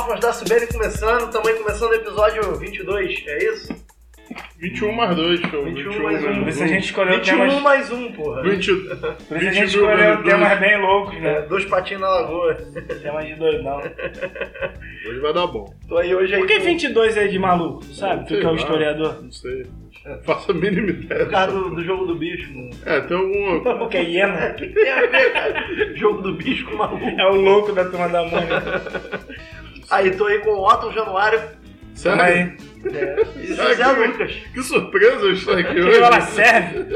órfãos da Sibeli começando, também começando o episódio 22, é isso? 21 mais 2, show. 21 mais um. Por isso a gente escolheu 21 temas. mais um, porra. 20, Por isso a 20 gente escolheu temas bem loucos, É, né? dois patinhos na lagoa. Temas de doidão. Hoje vai dar bom. Tô aí hoje aí Por que com- 22 é de maluco? Tu sabe? Tu que é o historiador. Não sei. Faça a mínima ideia. por causa do, do jogo do bicho, mano. É, tem alguma. O que é hiena? Ver, cara. Jogo do bicho com maluco. É o louco da turma da Mônica. Aí tô aí com o Otto Januário Tamo aí. Sério? é, e José que- Lucas. Que surpresa eu estar aqui Que hoje. ela serve.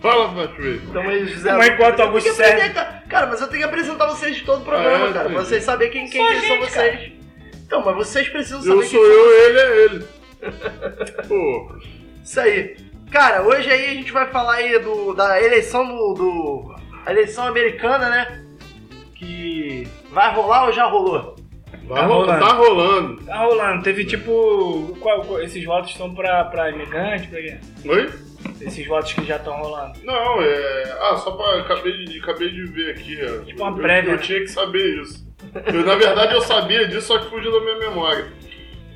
Fala, Fatuí. Tamo aí, José Mas Lucas. enquanto Eu Augusto serve. Cara, mas eu tenho que apresentar vocês de todo o programa, Ah, é, cara. Pra vocês saberem quem, quem que são gente, vocês. Então, mas vocês precisam saber Eu quem sou eu, ele é ele. Pô, Isso aí. Cara, hoje aí a gente vai falar aí do, da eleição do, do- A eleição americana, né? Que vai rolar ou já rolou? vai Tá ro- rolando. tá rolando. Tá rolando. Teve tipo. qual- qual- esses votos estão pra, pra imigrante? Pra quê? Oi? Esses votos que já estão rolando. Não, é. Ah, só pra. Acabei de, acabei de ver aqui. ó. Tipo uma Eu- prévia, Eu, né? tinha que saber isso. Eu, na verdade, eu sabia disso, só que fugiu da minha memória.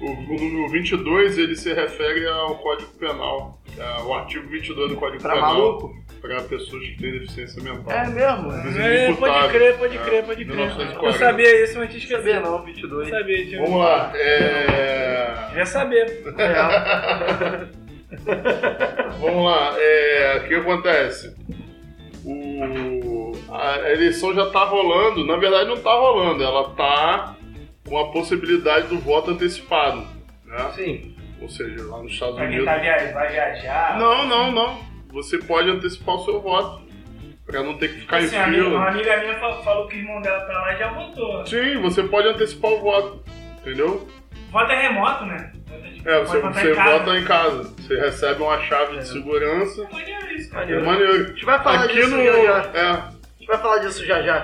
O, o número 22 ele se refere ao Código Penal. é, o artigo 22 do Código Pra Penal. maluco? Para pessoas que têm deficiência mental. É mesmo? É, pode crer, pode É, crer, pode crer. 1940. Eu sabia isso, mas tinha sabia esquecido. não, 22. Não sabia, tinha. Vamos lá. É... Já sabia. É. Vamos lá. É... O que acontece? O... A eleição já tá rolando. Na verdade, não tá rolando. Ela tá com a possibilidade do voto antecipado. Né? Sim. Ou seja, lá nos Estados Pra Unidos. tá via... vai viajar. Não, não, não. Você pode antecipar o seu voto. Pra não ter que ficar Assim, em a minha- uma fila. amiga minha fa- falou que o irmão dela tá lá e já votou. Sim, você pode antecipar o voto. Entendeu? Voto é remoto, né? É, você, você em vota em casa. Você recebe uma chave É. de segurança. Maneiro isso, cara. É Maneiro. maneiro. A gente vai falar Aqui disso no. já já. É. A gente vai falar disso já já.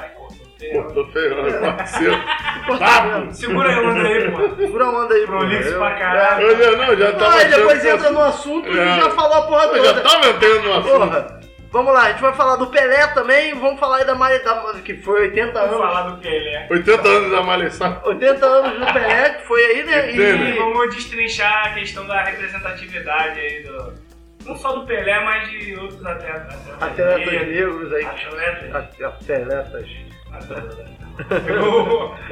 Pô, tô ferrando, parceiro. Corta Segura aí, manda aí, pô. Segura a onda aí, Prolixo pô. pra Eu- caralho. Eu já, não, já tava Ah, e depois entra no assunto e É. já falou a porra Eu já toda. tava entrando no assunto. Porra. Vamos lá, a gente vai falar do Pelé também, vamos falar aí da Mari, da, que foi 80 Vamos anos. falar do que ele é. 80 anos da malhação. 80 anos do Pelé, que foi aí, né? Entendo. E E, vamos destrinchar a questão da representatividade aí do. Não só do Pelé, mas de outros atletas. atletas negros, negros aí. Atletas. Atletas. O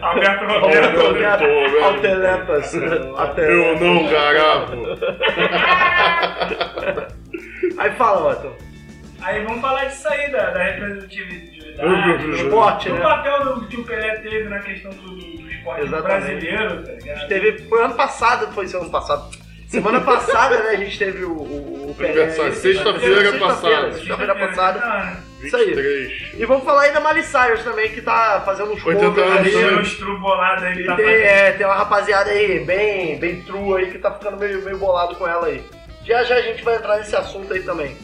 Alberto velho. Atletas. Eu não garavo. Aí fala, Otto. Aí vamos falar disso aí, da, da representatividade. Eu- Esporte, do né? papel do, que o Pelé teve na questão do, do, do esporte Exatamente. brasileiro, tá ligado? Teve, foi ano passado, foi ano passado. Semana passada, né, a gente teve o, o, o Pelé. Sexta-feira Sexta-feira, passada. Sexta-feira passada. Isso aí. 23. E vamos falar aí da Miley Cyrus também, que tá fazendo uns 80 covers anos aí. Tem estrubolado aí que tá tem, fazendo. é, tem uma rapaziada aí bem, bem true aí que tá ficando meio, meio bolado com ela aí. Já já a gente vai entrar nesse assunto aí também.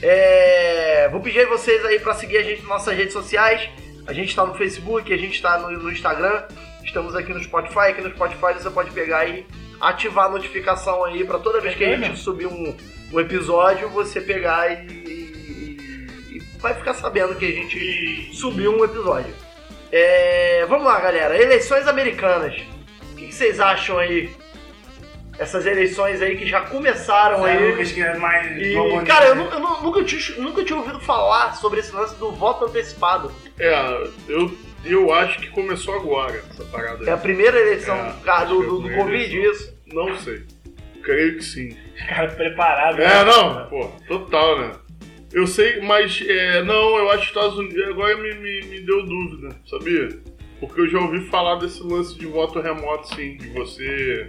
É, vou pedir aí vocês aí pra seguir a gente nas nossas redes sociais. A gente tá no Facebook, a gente tá no, no Instagram, estamos aqui no Spotify. Aqui no Spotify você pode pegar e ativar a notificação aí pra toda vez que a gente subir um, um episódio, você pegar e vai ficar sabendo que a gente subiu um episódio. É, vamos lá, galera. Eleições americanas. O que, que vocês acham aí? Essas eleições aí que já começaram Zé aí. Lucas, que é mais E, cara, eu, né? eu nu- nunca, tinha, nunca tinha ouvido falar sobre esse lance do voto antecipado. É, eu, eu acho que começou agora essa parada aí. É a primeira eleição É, cara, do, é do, do primeira Covid, eleição. isso. Não sei. Creio que sim. Cara, preparado. É, né? não, pô, total, né? Eu sei, mas é, não, eu acho que Estados Unidos agora me, me, me deu dúvida, sabia? Porque eu já ouvi falar desse lance de voto remoto, sim, de você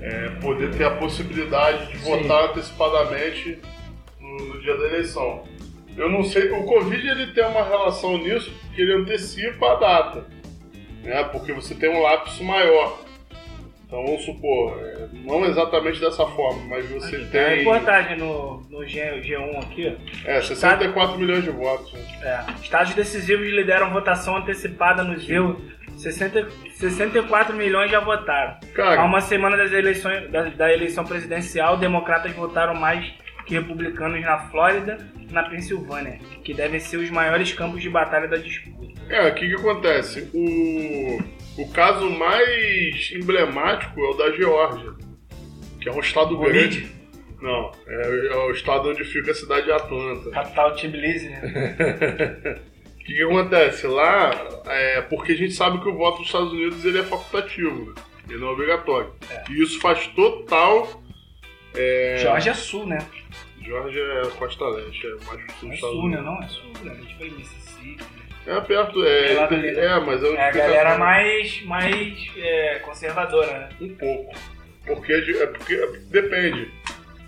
é, poder ter a possibilidade de Sim. votar antecipadamente no, no dia da eleição. Eu não sei, o Covid ele tem uma relação nisso, porque ele antecipa a data, né? Porque você tem um lapso maior. Então vamos supor, é, não exatamente dessa forma, mas você Tem uma tem. reportagem no, no G, G1 aqui, ó. É, 64 milhões de votos. né? É. Estados decisivos lideram votação antecipada nos EU. 60, 64 milhões já votaram. Há Cara, uma semana das eleições, da, da eleição presidencial, democratas votaram mais que republicanos na Flórida e na Pensilvânia, que devem ser os maiores campos de batalha da disputa. é, o que que acontece? O... O caso mais emblemático é o da Geórgia, que é um estado grande. Não, é, é o estado onde fica a cidade de Atlanta. Capital Tbilisi, né? O que, que acontece? Lá, é porque a gente sabe que o voto dos Estados Unidos ele é facultativo, né? ele não é obrigatório. É. E isso faz total. É... Georgia é sul, né? Georgia é costa leste, é mais pro sul Não é sul, né? Não é sul, né? A gente foi em Mississippi. É perto, é, É né? é, mas é É a galera mais, mais é, conservadora, né? Um pouco. Porque, é porque é- depende.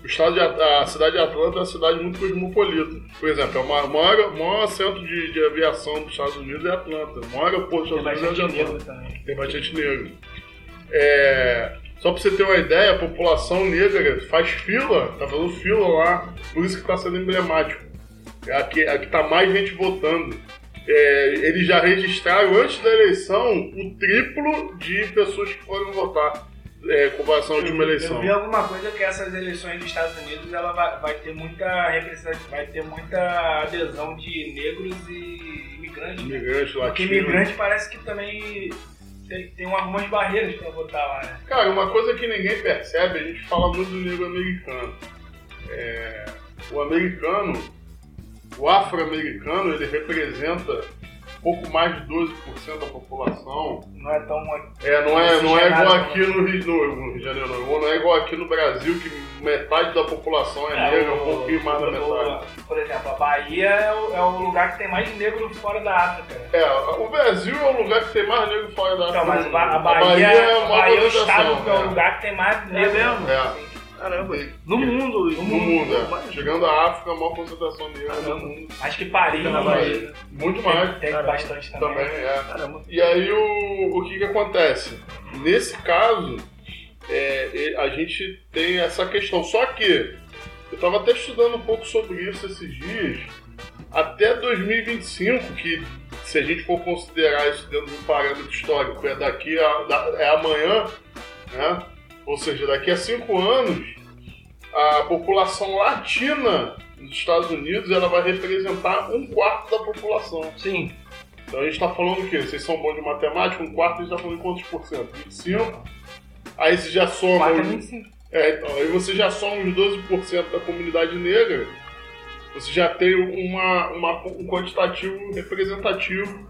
O estado de, a cidade de Atlanta é uma cidade muito cosmopolita. Por exemplo, é o maior, maior, centro de, de aviação dos Estados Unidos é Atlanta. O maior aeroporto dos Estados Unidos é Atlanta. negro também. Tem bastante negro. É, só pra você ter uma ideia, a população negra faz fila, tá fazendo fila lá, por isso que tá sendo emblemático. É a que, a que tá mais gente votando. É, eles já registraram antes da eleição o triplo de pessoas que foram votar é, em comparação à última Eu eleição. vi alguma coisa que essas eleições dos Estados Unidos ela vai, vai ter muita representação, vai ter muita adesão de negros e imigrantes. né? Imigrantes Porque latinos. imigrante parece que também tem, tem algumas barreiras pra votar lá, né? Cara, uma coisa que ninguém percebe, a gente fala muito do negro americano. É, o americano, o afro-americano, ele representa pouco mais de 12% da população. Não é tão. É, não é, não é igual aqui no Rio, no, no Rio de Janeiro, não. Não é igual aqui no Brasil, que metade da população é, negra, um pouquinho mais da o- metade. Por exemplo, a Bahia é o, é o lugar que tem mais negro fora da África. né? É, o Brasil é o lugar que tem mais negro fora da Então, África. mas a, Ba- a A Bahia, é a uma Bahia é o estado que é o é. lugar que tem mais negro. mesmo? É. Caramba. No mundo. No mundo, é. Chegando à África, a maior concentração no Caramba. mundo. Acho que Paris Na Bahia. Muito mais. Tem, Caramba. bastante também. Também é. Caramba. E aí o, o que que acontece? Nesse caso, é, a gente tem essa questão. Só que eu estava até estudando um pouco sobre isso esses dias. Até 2025, que se a gente for considerar isso dentro de um parâmetro histórico, é daqui a da- é amanhã, né? Ou seja, daqui a cinco anos, a população latina dos Estados Unidos ela vai representar um quarto da população. Sim. Então a gente está falando o quê? Vocês são bons de matemática, um quarto a gente está falando em quantos por cento? 25? Aí você já soma. 4 é os- 25. É, então, aí você já soma os 12% da comunidade negra, você já tem uma, uma- um quantitativo representativo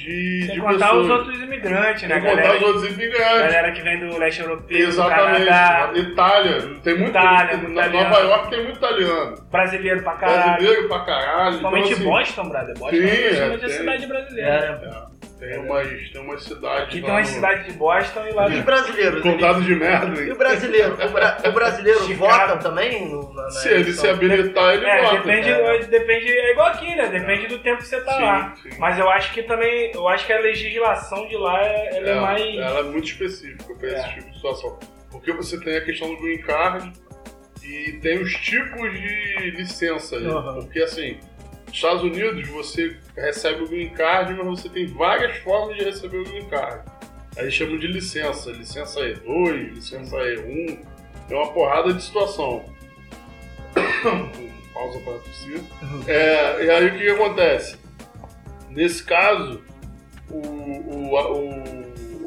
de, Sem de contar pessoas. os outros imigrantes, né? Sem contar Galera, os outros imigrantes. galera que vem do leste europeu, Exatamente. Canadá, Itália. Tem muito. Itália, na muito Nova italiano. York tem muito italiano. brasileiro pra caralho. Brasileiro pra caralho. Principalmente então, assim, Boston, brother. Boston Sim, é é, praticamente a tem. cidade brasileira. É. Tem umas, tem umas cidades. Aqui tem uma no- cidade de Boston e lá E os brasileiros? Contado de merda. E o brasileiro? O, bra- o brasileiro Chicago. vota também? No, na, na Se ele se habilitar, ele É, vota. depende, é. depende, é igual aqui, né? Depende do tempo que você tá Sim, lá. sim. Mas eu acho que também, eu acho que a legislação de lá é, ela é, mais. Ela é muito específica para É. esse tipo de situação. Porque você tem a questão do green card e tem os tipos de licença. Aham. Porque assim, nos Estados Unidos você recebe o green card, mas você tem várias formas de receber o green card. Aí chamam de licença. Licença E2, licença E1. É uma porrada de situação. Pausa para tossir. É, e aí o que, que acontece? Nesse caso, o, o- o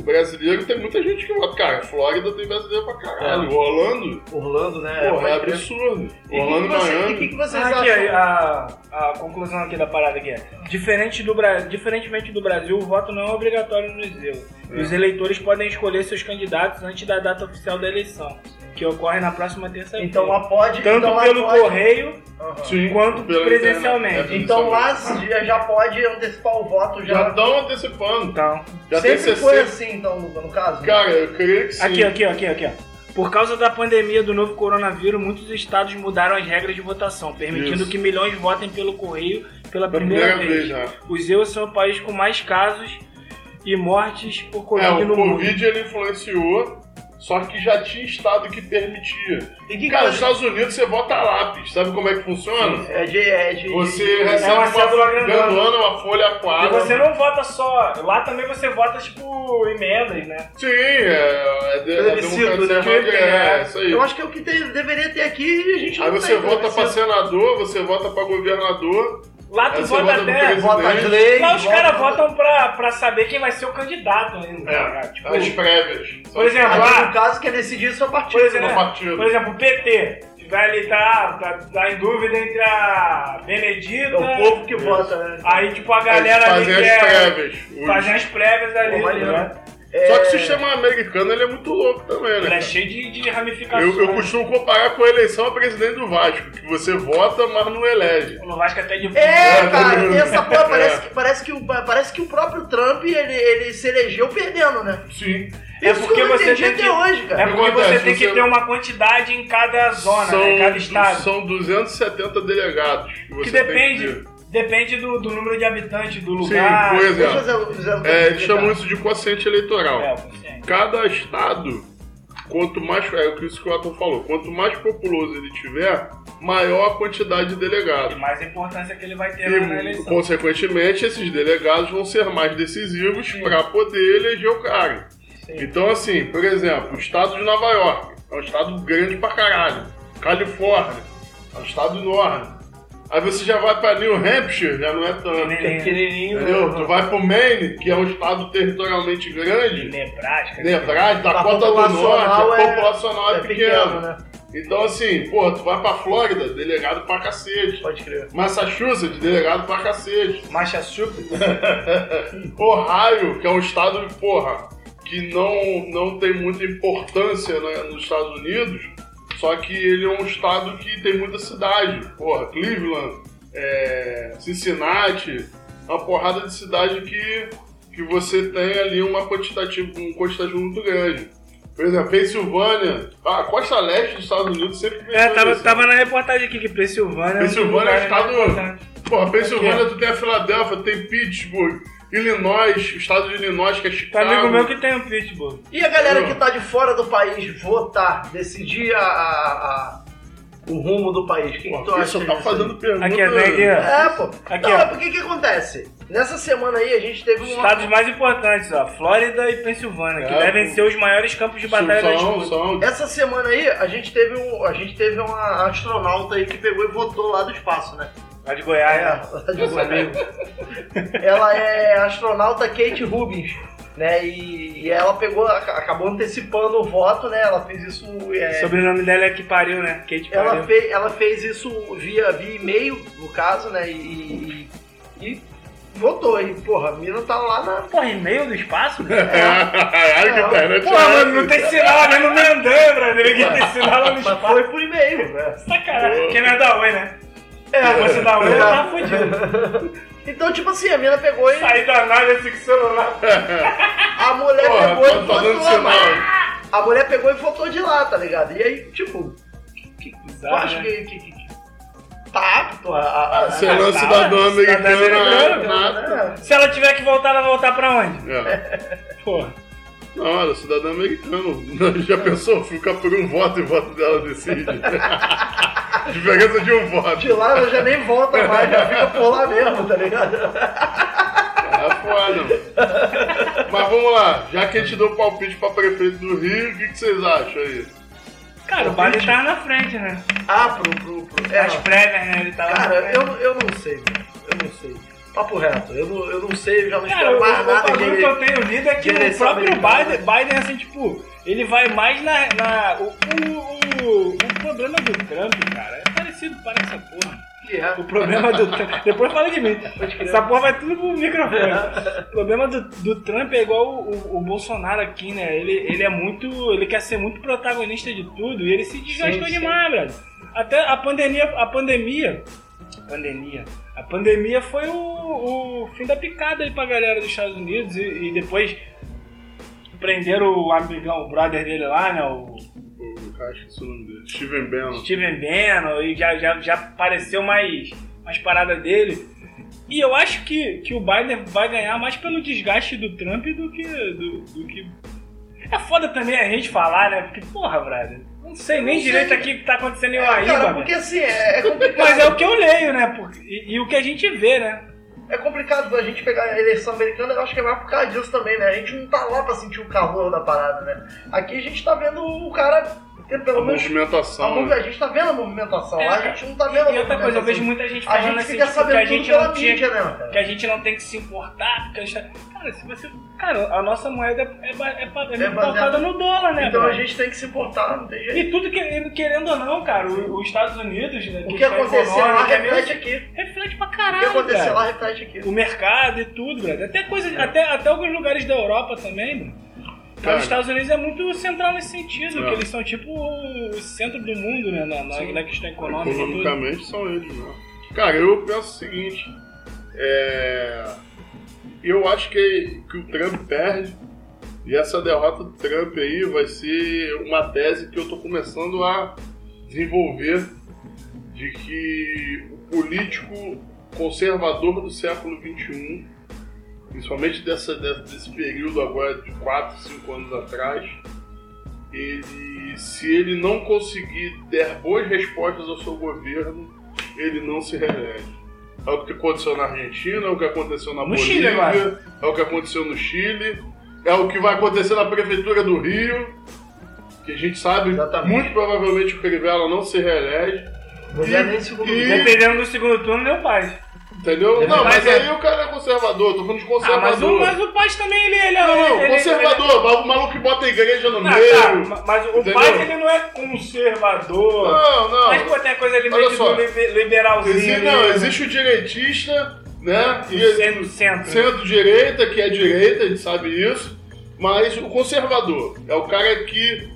brasileiro tem muita gente que vota. Cara, Flórida tem brasileiro pra caralho. É. Orlando, Orlando, né? porra, é absurdo. E o que, Orlando que, você- e Miami. que que vocês Ah, aqui, acham? a, a conclusão aqui da parada aqui é: diferente do, diferentemente do Brasil, o voto não é obrigatório no museu. É. Os eleitores podem escolher seus candidatos antes da data oficial da eleição, que ocorre na próxima terça-feira. Então lá pode. Tanto então, lá pelo pode- correio. Sim, quanto presencialmente. internet. É, Então lá já, já pode antecipar o voto Já já. estão antecipando. Então, Já tem Sempre foi 60. assim, então, no, no caso? Cara, eu creio que sim. Aqui, aqui, aqui, aqui, ó. Por causa da pandemia do novo coronavírus, muitos estados mudaram as regras de votação, permitindo Isso. que milhões votem pelo correio pela primeira, primeira vez. vez já. Os EUs são o país com mais casos e mortes por É, Covid o no mundo. Covid ele influenciou, só que já tinha estado que permitia. E que Cara, nos Estados Unidos você vota lápis. Sabe como é que funciona? É de. É de Você de- recebe uma uma, cédula grandona. uma folha E A4. você não vota só. Lá também você vota, tipo, emendas, né? Sim, é, é, de, é democracia né? mais- é, isso aí. Eu acho que é o que tem- deveria ter aqui e a gente Aí não você tem, vota pra senador, você vota pra governador, Lá tu você vota até. Vota as leis. Lá os caras votam pra, pra saber quem vai ser o candidato ainda. tá? É, Tipo, as prévias. por exemplo, lá- no caso, quer decidir seu partido. Por exemplo, né? partido. por exemplo, o PT. Tiver ali, tá, tá, tá em dúvida entre a Benedita. É o povo que vota, né? Aí, tipo, a galera ali fazem que as é. prévias. Fazem as prévias ali, Pô, tá ligado? Só que o É, sistema americano ele é muito louco também, né? Ele é cheio de, de ramificações. Eu, eu costumo comparar com a eleição a presidente do Vasco, que você vota, mas não elege. No Vasco até de É, É, cara, e essa porra parece É. que, parece, que o, parece que o próprio Trump ele, ele se elegeu perdendo, né? Sim. É porque você tem que- hoje, É cara. porque Acontece, você tem que você- ter uma quantidade em cada zona, né? Em cada estado. são 270 delegados. Que, Que depende, que ter. Depende do, do número de habitantes do Sim, lugar. por exemplo. fazer um É, eles chamam isso de quociente eleitoral. É. Cada estado, quanto mais. É o que o Scotton falou. Quanto mais populoso ele tiver, maior a quantidade de E delegados. mais importância que ele vai ter na E, eleição. consequentemente, esses delegados vão ser mais decisivos para poder eleger o cara. Então, assim, por exemplo, o estado de Nova York é um estado grande pra caralho. Califórnia é um estado enorme. Aí você já vai pra New Hampshire, já não é tanto. pequenininho. Entendeu? né? Tu vai pro Maine, que é um estado territorialmente grande. Nebraska. Nebraska, A Dakota do populacional Norte, a é- populacional é, É pequena. pequeno, né? Então, assim, pô, tu vai pra Flórida, delegado pra cacete. Pode crer. Massachusetts, delegado pra cacete. Massachusetts. Ohio, que é um estado, porra, que não, não tem muita importância né, nos Estados Unidos, só que ele é um estado que tem muita cidade. Porra, Cleveland, é, Cincinnati, uma porrada de cidade que, que você tem ali uma quantitativa, um quantitativo muito grande. Por exemplo, Pensilvânia, a costa leste dos Estados Unidos sempre É, tava, tava na reportagem aqui que Pensilvânia. Pensilvânia é um estado-. Porra, Pensilvânia, tu tem a Filadélfia, tem Pittsburgh, Illinois, o estado de Illinois, que é Tem Chicago. amigo meu que tem um Pittsburgh. E a galera que tá de fora do país votar, decidir a, a- a- o rumo do país, o que, que tu Pô, acha? só tá fazendo pergunta. Aqui, né, aqui? É, pô. Aqui, não, ó. é porque que acontece? Nessa semana aí a gente teve Os um. estados mais importantes, ó. Flórida e Pensilvânia, que É, devem pô. ser os maiores campos de batalha da são, disputa. são, Essa semana aí a gente teve um. A gente teve uma astronauta aí que pegou e votou lá do espaço, né? Lá de É, Goiás, né? lá de Goiás. ela é a astronauta Kate Rubins, né? E, e ela pegou, aca- acabou antecipando o voto, né? Ela fez isso. é, O sobrenome dela é que pariu, né? Kate ela, pariu. fez, ela fez isso via, via e-mail, no caso, né? E, e, e votou. E, porra, a mina tá lá na. Porra, e-mail do espaço? Caralho, que internet Porra, é mano, não tem sinal nem no Mendã, brother. Ninguém tem sinal lá no Mas espaço. foi por e-mail, né? Sacanagem. Quem não é da Oi, né? É, fosse da Oi, eu tava fudido. Então, tipo assim, a mina pegou e. Saí da nave assim com o celular. A mulher Porra, pegou e tá, tá dando votou, sinal. mano. A mulher pegou e votou de lá, tá ligado? E aí, tipo, Bizarro, acha né? que, que, que- que tá apto a. a, a, Você não é tá, cidadão cidadão americano, americano, nada. né? Se ela tiver que voltar, ela vai voltar pra onde? É. Porra. Não, ela é cidadão americano. Já pensou? Ficar por um voto e o voto dela decide. Diferença de um voto. De lá ela já nem volta mais, já fica por lá mesmo, tá ligado? É foda, mano. Mas vamos lá, já que a gente deu palpite pra prefeito do Rio, o que, que vocês acham aí? Cara, o Biden tava na frente, né? Ah, pro. pro, pro é, As prévias, né? Ele tava cara, na frente. eu, eu não sei, velho. Eu não sei. Papo reto, eu não, eu não sei, eu já não Cara, espero o, mais o nada de. que eu tenho lido é que o próprio. Biden, Biden, assim, tipo, ele vai mais na. na o, o, o, o problema do Trump, cara, é parecido para essa porra. Que é. O problema do Trump. Depois fala de mim. Essa porra vai tudo pro microfone. O problema do, do Trump é igual o, o- o Bolsonaro aqui, né? Ele, ele é muito. Ele quer ser muito protagonista de tudo e ele se desgastou Sim, sim. demais, brother. Até a pandemia. A pandemia. Pandemia. A pandemia foi o, o fim da picada aí pra galera dos Estados Unidos e, e depois prenderam o amigão, o brother dele lá, né? O O cara, esqueci o nome dele. Steven Bannon. Steven Bannon e já, já, já apareceu mais, mais parada dele. E eu acho que, que o Biden vai ganhar mais pelo desgaste do Trump do que. Do, do que... É foda também a gente falar, né? Porque, porra, brother, não sei nem Não sei. direito aqui o que tá acontecendo em Cara, Uaíba, porque velho. assim, é, é complicado. Mas é o que eu leio, né? Porque, e, e o que a gente vê, né? É complicado a gente pegar a eleição americana, eu acho que é mais por causa disso também, né? A gente não tá lá pra sentir o calor da parada, né? Aqui a gente tá vendo o cara Porque pelo A menos movimentação. a, movi- a gente tá vendo a movimentação. É, lá a cara. gente não tá vendo a E outra coisa, eu vejo muita gente A falando gente assim, fica tipo, que a sabendo gente pela não tinha mídia, né, cara? que a gente não tem que se importar, porque a gente... Cara, se você... Cara, a nossa moeda é, é, é, É pautada baseada- no dólar, né? Então a brother? gente tem que se importar, não tem jeito. E tudo que, querendo ou não, cara, o- os Estados Unidos, né, O que questão acontecer lá reflete né, aqui. reflete pra O caralho, que acontecer cara. lá reflete aqui. O mercado e tudo, brother. Até, coisa, até, até alguns lugares da Europa também, brother. Cara. os Estados Unidos é muito central nesse sentido, É. que eles são tipo o centro do mundo, né, na, na, na questão econômica. Economicamente são eles mesmo. Cara, eu penso o seguinte. É... Eu acho que, que o Trump perde. E essa derrota do Trump aí vai ser uma tese que eu tô começando a desenvolver de que o político conservador do século XXI, principalmente dessa, desse período agora de 4, 5 anos atrás, ele, se ele não conseguir der boas respostas ao seu governo, ele não se reelege. É o que aconteceu na Argentina, é o que aconteceu na No Chile Bolívia, agora. é o que aconteceu no Chile, é o que vai acontecer na prefeitura do Rio, que a gente sabe Exatamente. muito provavelmente o Crivella não se reelege, é e- turno. Dependendo do segundo turno, meu pai. Entendeu? Ele não, mas ser- aí o cara é conservador, tô falando de Ah, conservador. mas o, mas o Paz também, ele, ele é... Não, não, ele- conservador, o maluco que bota a igreja no Ele, meio. ah, tá, mas o entendeu? Paz, ele não é conservador. Não, não. Mas, pô, tem a coisa ali meio só. liberalzinho. Exi- ali, não, né? existe o direitista, né? E- centro, centro. Centro-direita, que é direita, a gente sabe isso. Mas o conservador é o cara que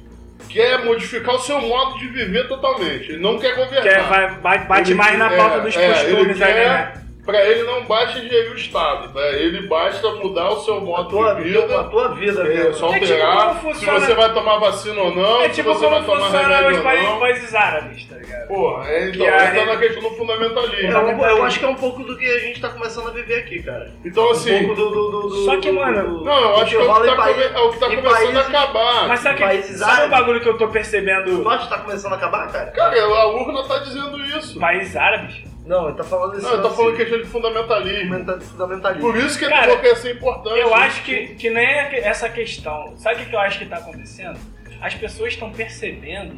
quer modificar o seu modo de viver totalmente. Ele não quer governar. Que é, vai, bate, Ele- mais na é, pauta dos é, costumes ele quer- né? Pra ele não basta gerir o Estado, tá? ele basta mudar o seu A modo tua de vida, a vida. tua vida, É, só É tipo alterar como se funciona- você vai tomar vacina ou não, É se tipo você como vai tomar funciona remédio os ou países, não. países árabes, tá ligado? Porra, é, então, a- entra na questão do fundamentalismo. É, eu, eu acho que é um pouco do que a gente tá começando a viver aqui, cara. Então, assim, um pouco do, do, do, do- Só que, do- mano, do- Não, eu acho que é o que tá, país- come- é o que tá começando países- a acabar. Mas sabe, que, sabe o bagulho que eu tô percebendo? Tu acha que tá começando a acabar, cara? Cara, a urna tá dizendo isso. Países árabes? Não, ele tá falando isso. Não, eu tô falando questão de fundamentalismo. fundamentalismo. Por isso que ele Cara, falou que ia ser importante. Eu acho que, que nem é que- essa questão. Sabe o que eu acho que tá acontecendo? As pessoas estão percebendo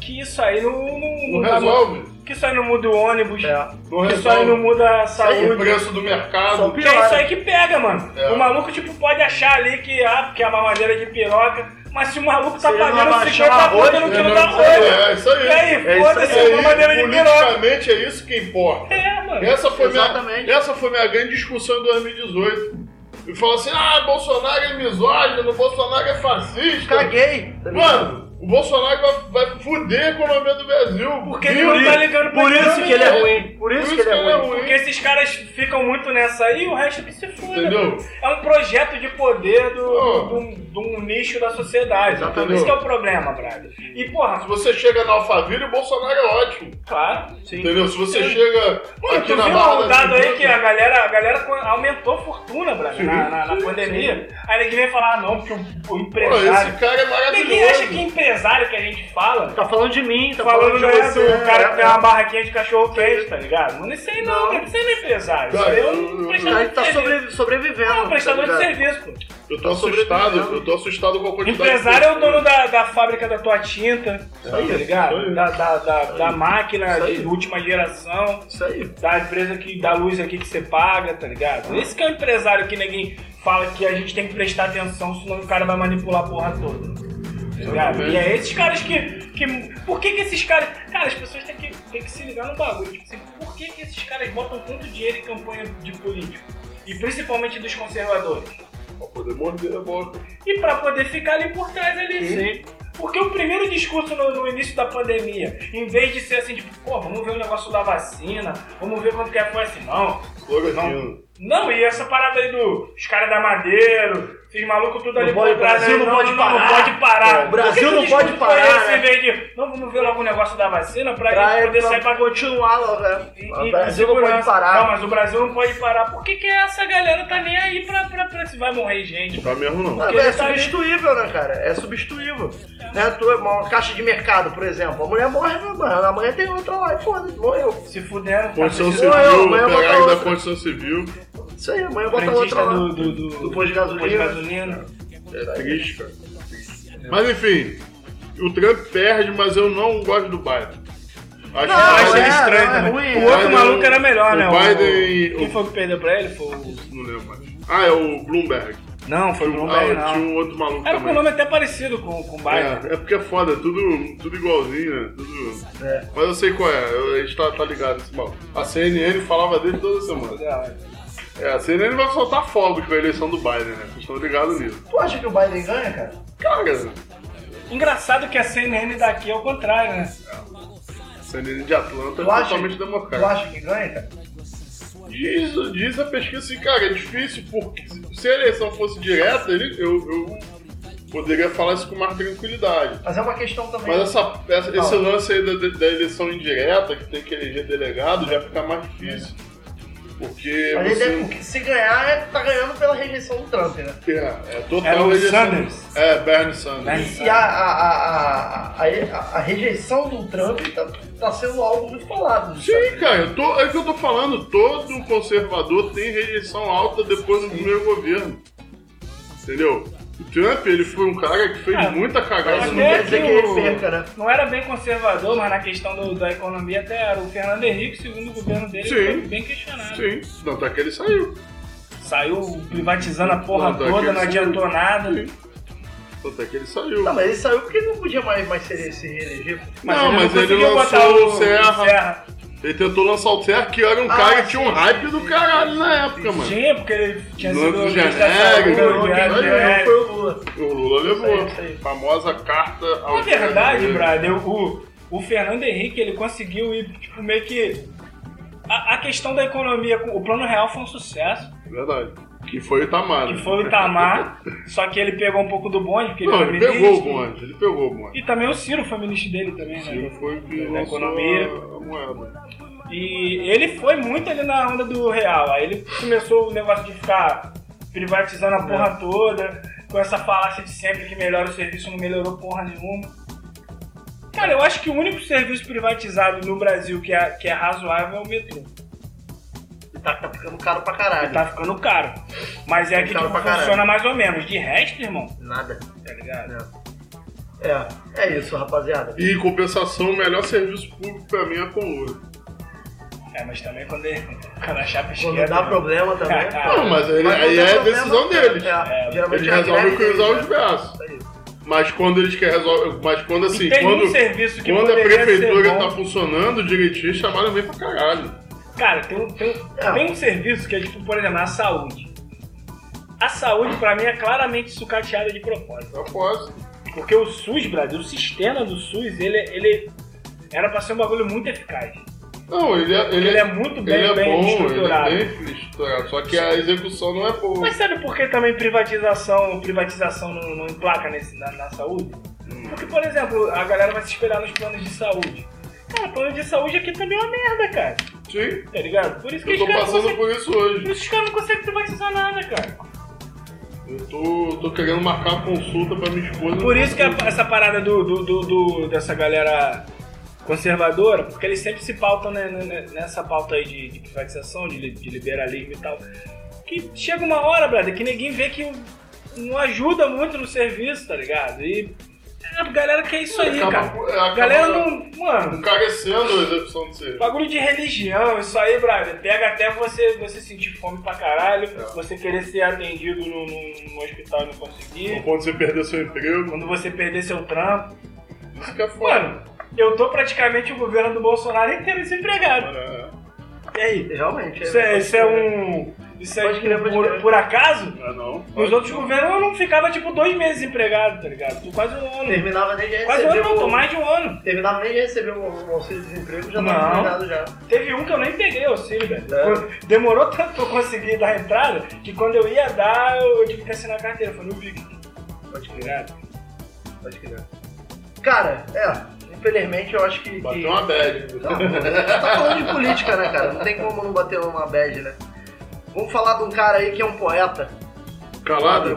que isso aí não. Não, Não dá- resolve. Que isso aí não muda o ônibus. É. Não Que isso aí não resolve. muda a O saúde. preço do mercado. Só Que é isso aí que pega, mano. É. O maluco, tipo, pode achar ali que, ah, porque é uma maneira de piroca. Mas se o maluco tá pagando abaixar 50 arroz, conta no É, quilo não, da isso aí, arroz. é isso aí. E aí, É foda-se, é uma maneira de piroca. politicamente é isso que importa. É, mano. Essa foi, minha, Exatamente. essa foi minha grande discussão em 2018. E falou assim: ah, Bolsonaro é misógino, Bolsonaro é fascista. Caguei. Mano, o Bolsonaro vai, vai fuder a economia do Brasil. Porque ele não tá ligando pra Por isso que ele é ruim. Por isso que ele é ruim. Porque esses caras ficam muito nessa aí e o resto que se foda. Entendeu? É um projeto de poder do, Oh. do, do- de um nicho da sociedade. Exatamente. Esse que é o problema, Braga. E, Se porra, você chega na Alphaville, o Bolsonaro é ótimo. claro. Entendeu? Se você chega Mano, aqui tu na viu Barra o da dado aí que a galera, a galera aumentou a fortuna, Braga, Sim, na, na- na sim, pandemia. Aí ninguém vem falar, ah, não, porque o, o Pô, empresário. esse cara é maravilhoso. Ninguém acha que empresário que a gente fala. Tá falando de mim, tá Falando falando não de você. do cara que tem é. uma barraquinha de cachorro quente, tá ligado? Mano, isso aí não, Não. cara, isso aí não é empresário. Isso Cara, aí é eu- um eu- O prestador cara de tá sobre, sobrevivendo. É um prestador tá de serviço, pô. Eu tô Tá assustado, eu tô assustado com a quantidade Empresário é o dono da, da fábrica da tua tinta, tá aí, ligado? isso aí. Da, da, da, da máquina Isso aí. de última geração, Isso aí. da empresa que dá luz aqui que você paga, tá ligado? Esse que é o empresário que ninguém fala que a gente tem que prestar atenção, senão o cara vai manipular a porra toda. E é esses caras que, que. Por que, que esses caras. Cara, as pessoas têm que, têm que se ligar no bagulho. Tipo assim, por que, que esses caras botam tanto dinheiro em campanha de político? E principalmente dos conservadores? Pra poder morder a boca. E pra poder ficar ali por trás ali. Sim. Porque o primeiro discurso no, no início da pandemia, em vez de ser assim, tipo, pô, vamos ver o negócio da vacina, vamos ver quanto que é, foi assim, não. Cloroquina. Não, e essa parada aí do os caras da Madeiro, esses malucos tudo ali Não pode- por trás, Brasil né? não pode Não, parar. pode parar. É, o Brasil o não pode foi parar, esse, né? Não, vamos ver logo o negócio da vacina pra, Pra, gente poder pra sair pra continuar lá, né? O Brasil não pode parar. Não, mas o Brasil não pode parar. Por que, que essa galera tá nem aí pra, pra, pra se vai morrer gente? Tá mesmo não. Porque é tá ali- substituível, né, cara? É substituível. Né? Tu, uma caixa de mercado, por exemplo. A mulher morre, né, mano? Amanhã tem outra lá e foda-se, morreu. Se fuderam, tá precisando- Civil. Bota pegar da. Constituição Civil. Isso aí, amanhã bota outra lá. do, do, do, Do posto de gasolina. de gasolina. É triste, cara. Mas enfim, o Trump perde, mas eu não gosto do Biden. Acho Não, que achei Biden- é, estranho não, é ruim, o é. outro Biden- maluco era melhor, o né? Biden- Quem o- foi que perdeu pra ele? Foi o... Não lembro mais. Ah, é o Bloomberg. Não, foi o Bloomberg, ah, tinha não. um outro maluco Era também. nome até parecido com, com o Biden. É, é porque é foda, é tudo, tudo igualzinho, né? Tudo... É. Mas eu sei qual é, a gente tá, tá ligado nesse maluco. A CNN falava dele toda semana. É, a CNN vai soltar fogos com a eleição do Biden, né? Vocês estão ligados nisso. Tu acha que o Biden ganha, cara? Cara, Engraçado que a CNN daqui é o contrário, né? a CNN de Atlanta é Tu acha, totalmente tu democrática. acha que ganha, cara? Diz, diz a pesquisa assim, cara, é difícil, porque se a eleição fosse direta, ele, eu, eu poderia falar isso com mais tranquilidade. Mas é uma questão também. Mas essa, essa- esse lance aí da, da- da eleição indireta, que tem que eleger delegado, já fica mais difícil. Porque Mas ele você. deve- porque se ganhar, é- tá ganhando pela rejeição do Trump, né? É, é total Era o eleição- Sanders. É, Bernie Sanders. Bernie E a, a, a, a, a, a rejeição do Trump tá, tá sendo algo muito falado. Sim, cara, eu tô, é o que eu tô falando. Todo conservador tem rejeição alta depois do primeiro governo. Entendeu? O Trump, ele foi um cara que fez Ah, muita Mas cagada. isso Até não quer dizer que que ele o- perca, né? Não era bem conservador, mas na questão do- da economia até era. O Fernando Henrique, segundo o governo dele, Sim. foi bem questionado. Sim, tanto é que ele saiu. Saiu privatizando a porra Não, toda, ele não adiantou saiu. nada. Sim. Tanto é que ele saiu. Não, mas ele saiu porque ele não podia mais, mais ser, se reeleger. Não, mas ele conseguiu lançou botar o Serra. o Ele tentou lançar o Serra, que era um Ah, cara que tinha um hype do caralho na época, mano. Tinha, porque ele tinha sido da genérico, né, o Lula. O Lula levou. Isso aí, isso aí. Famosa carta ao Na verdade, brother, o, o Fernando Henrique ele conseguiu ir, tipo, meio que. A, a questão da economia, o plano real foi um sucesso. Verdade. Que foi o Itamar. Que né? foi o Itamar, só que ele pegou um pouco do bonde, porque Não, ele ele foi pegou o bonde. Ele pegou o bonde. E também o Ciro foi ministro dele também, né? Ciro foi o que da economia. a moeda. E ele foi muito ali na onda do real. Aí ele começou o negócio de ficar privatizando a porra toda, com essa falácia de sempre que melhora o serviço, não melhorou porra nenhuma. Cara, eu acho que o único serviço privatizado no Brasil que é, que é razoável é o metrô. Tá, tá ficando caro pra caralho. Tá ficando caro. Mas é que Caro tipo, pra caralho. funciona mais ou menos. De resto, irmão, Nada. tá ligado? É, é isso, rapaziada. E em compensação, o melhor serviço público pra mim é com o Lula. É, mas também quando, ele, quando a chapa Quando esquerda... dá problema também. Não, mas ele- Mas aí quando é problema, decisão deles. É, É, geralmente Eles é a resolvem cruzar os né? braços. Isso aí. Mas quando eles querem resolver. Mas quando assim, tem um quando, serviço que quando a prefeitura tá funcionando direitinho, chamaram bem pra caralho. Cara, tem um, tem, um- tem um serviço que é tipo, por exemplo, a saúde. A saúde, pra mim, é claramente sucateada de propósito. Posso. Porque o SUS, Brasil, o sistema do SUS, ele, ele era pra ser um bagulho muito eficaz. Não, ele é, ele Ele é, é muito bem, ele é bem bom, estruturado. ele é bem estruturado. Só que a execução não é boa. Mas sabe por que também privatização, privatização não, não emplaca nesse, na, na saúde? Hum. Porque, por exemplo, a galera vai se espelhar nos planos de saúde. Cara, plano de saúde aqui também é uma merda, cara. Sim, Tá ligado? Por isso que eu os tô caras passando conseguem, por isso hoje. por isso que os caras não conseguem privatizar nada, cara. Eu tô, tô querendo marcar consulta pra minha esposa. Por isso que a- essa parada do, do- do- do- dessa galera conservadora, porque eles sempre se pautam né, né, nessa pauta aí de, de privatização, de, li- de liberalismo e tal. Que chega uma hora, brother, que ninguém vê que não ajuda muito no serviço, tá ligado? E galera quer isso aí, Acaba- cara. é, acaba galera não. Mano, Encarecendo a execução do serviço. bagulho de religião, isso aí, brother, pega até você, você sentir fome pra caralho, você querer ser atendido no, no- no hospital e não conseguir. Ponto de você perder seu emprego. Quando você perder seu trampo. Isso que é foda. Mano, eu tô praticamente o governo do Bolsonaro inteiro desempregado. É, E aí? Realmente. Isso é, isso é um. Isso é tipo, por, por acaso? é não. Nos outros não. governos eu não ficava tipo dois meses desempregado, tá ligado? Quase um ano. Terminava nem de Quase um receber ano, não, tô o... mais de um ano. Terminava nem de receber o o auxílio de desemprego, já Não. tava empregado já. Teve um que eu nem peguei auxílio, velho. É. Demorou tanto pra eu conseguir dar a entrada que quando eu ia dar, eu, eu tive que assinar a carteira. Foi no Big. Pode crer, Ligado? pode crer. Cara, é, infelizmente eu acho que... que... Bateu uma bad. Não, tá falando de política, né, cara? Não tem como não bater uma bad, né? Vamos falar de um cara aí que é um poeta. Calado?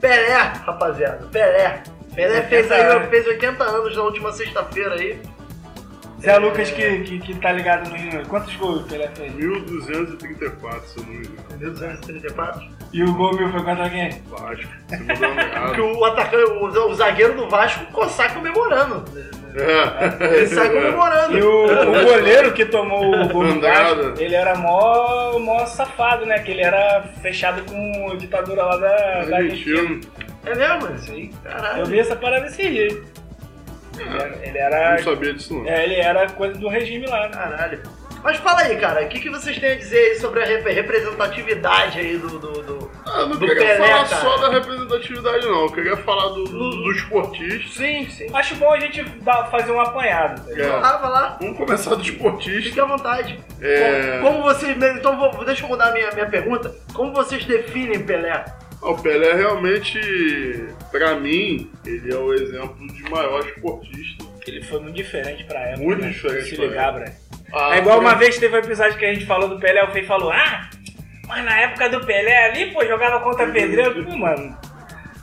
Pelé, rapaziada. Pelé. Pelé fez, 80 aí, anos. fez 80 anos na última sexta-feira aí. Zé Lucas que, que, que tá ligado no. Quantos gols o Pelé fez? 1234, se eu não me engano. 1234. E o gol meu foi contra quem? Vasco. Segunda rodada. Que o atacante, o, o zagueiro do Vasco co- sai comemorando. É. Ele sai comemorando. E o, o goleiro que tomou o gol do. Vasco, ele era mó, mó safado, né? Que ele era fechado com a ditadura lá da, da Argentina. É mesmo? Isso aí. Caralho. Eu vi essa parada desse jeito. Ele era. Ele era, Não sabia disso não. é, ele era coisa do regime lá, né? Caralho. Mas fala aí, cara, o que, que vocês têm a dizer aí sobre a rep- representatividade aí do. do, do- Ah, não do queria Pelé, falar cara? só da representatividade, não. Eu queria falar do, do, do esportista. Sim, sim. Acho bom a gente dar- fazer um apanhado. tá ligado? É. Ah, vai lá. Vamos começar do esportista. Fique à vontade. É. Como, como vocês. Então vou, deixa eu mudar a minha, minha pergunta. Como vocês definem Pelé? Ah, O Pelé realmente, pra mim, ele é o exemplo de maior esportista. Ele foi muito diferente pra época. Muito né? diferente Se pra ligar. Ah, É igual uma pra- vez teve um episódio que a gente falou do Pelé, o Fei falou, ah, mas na época do Pelé ali, pô, jogava contra pedreiro, pô, mano.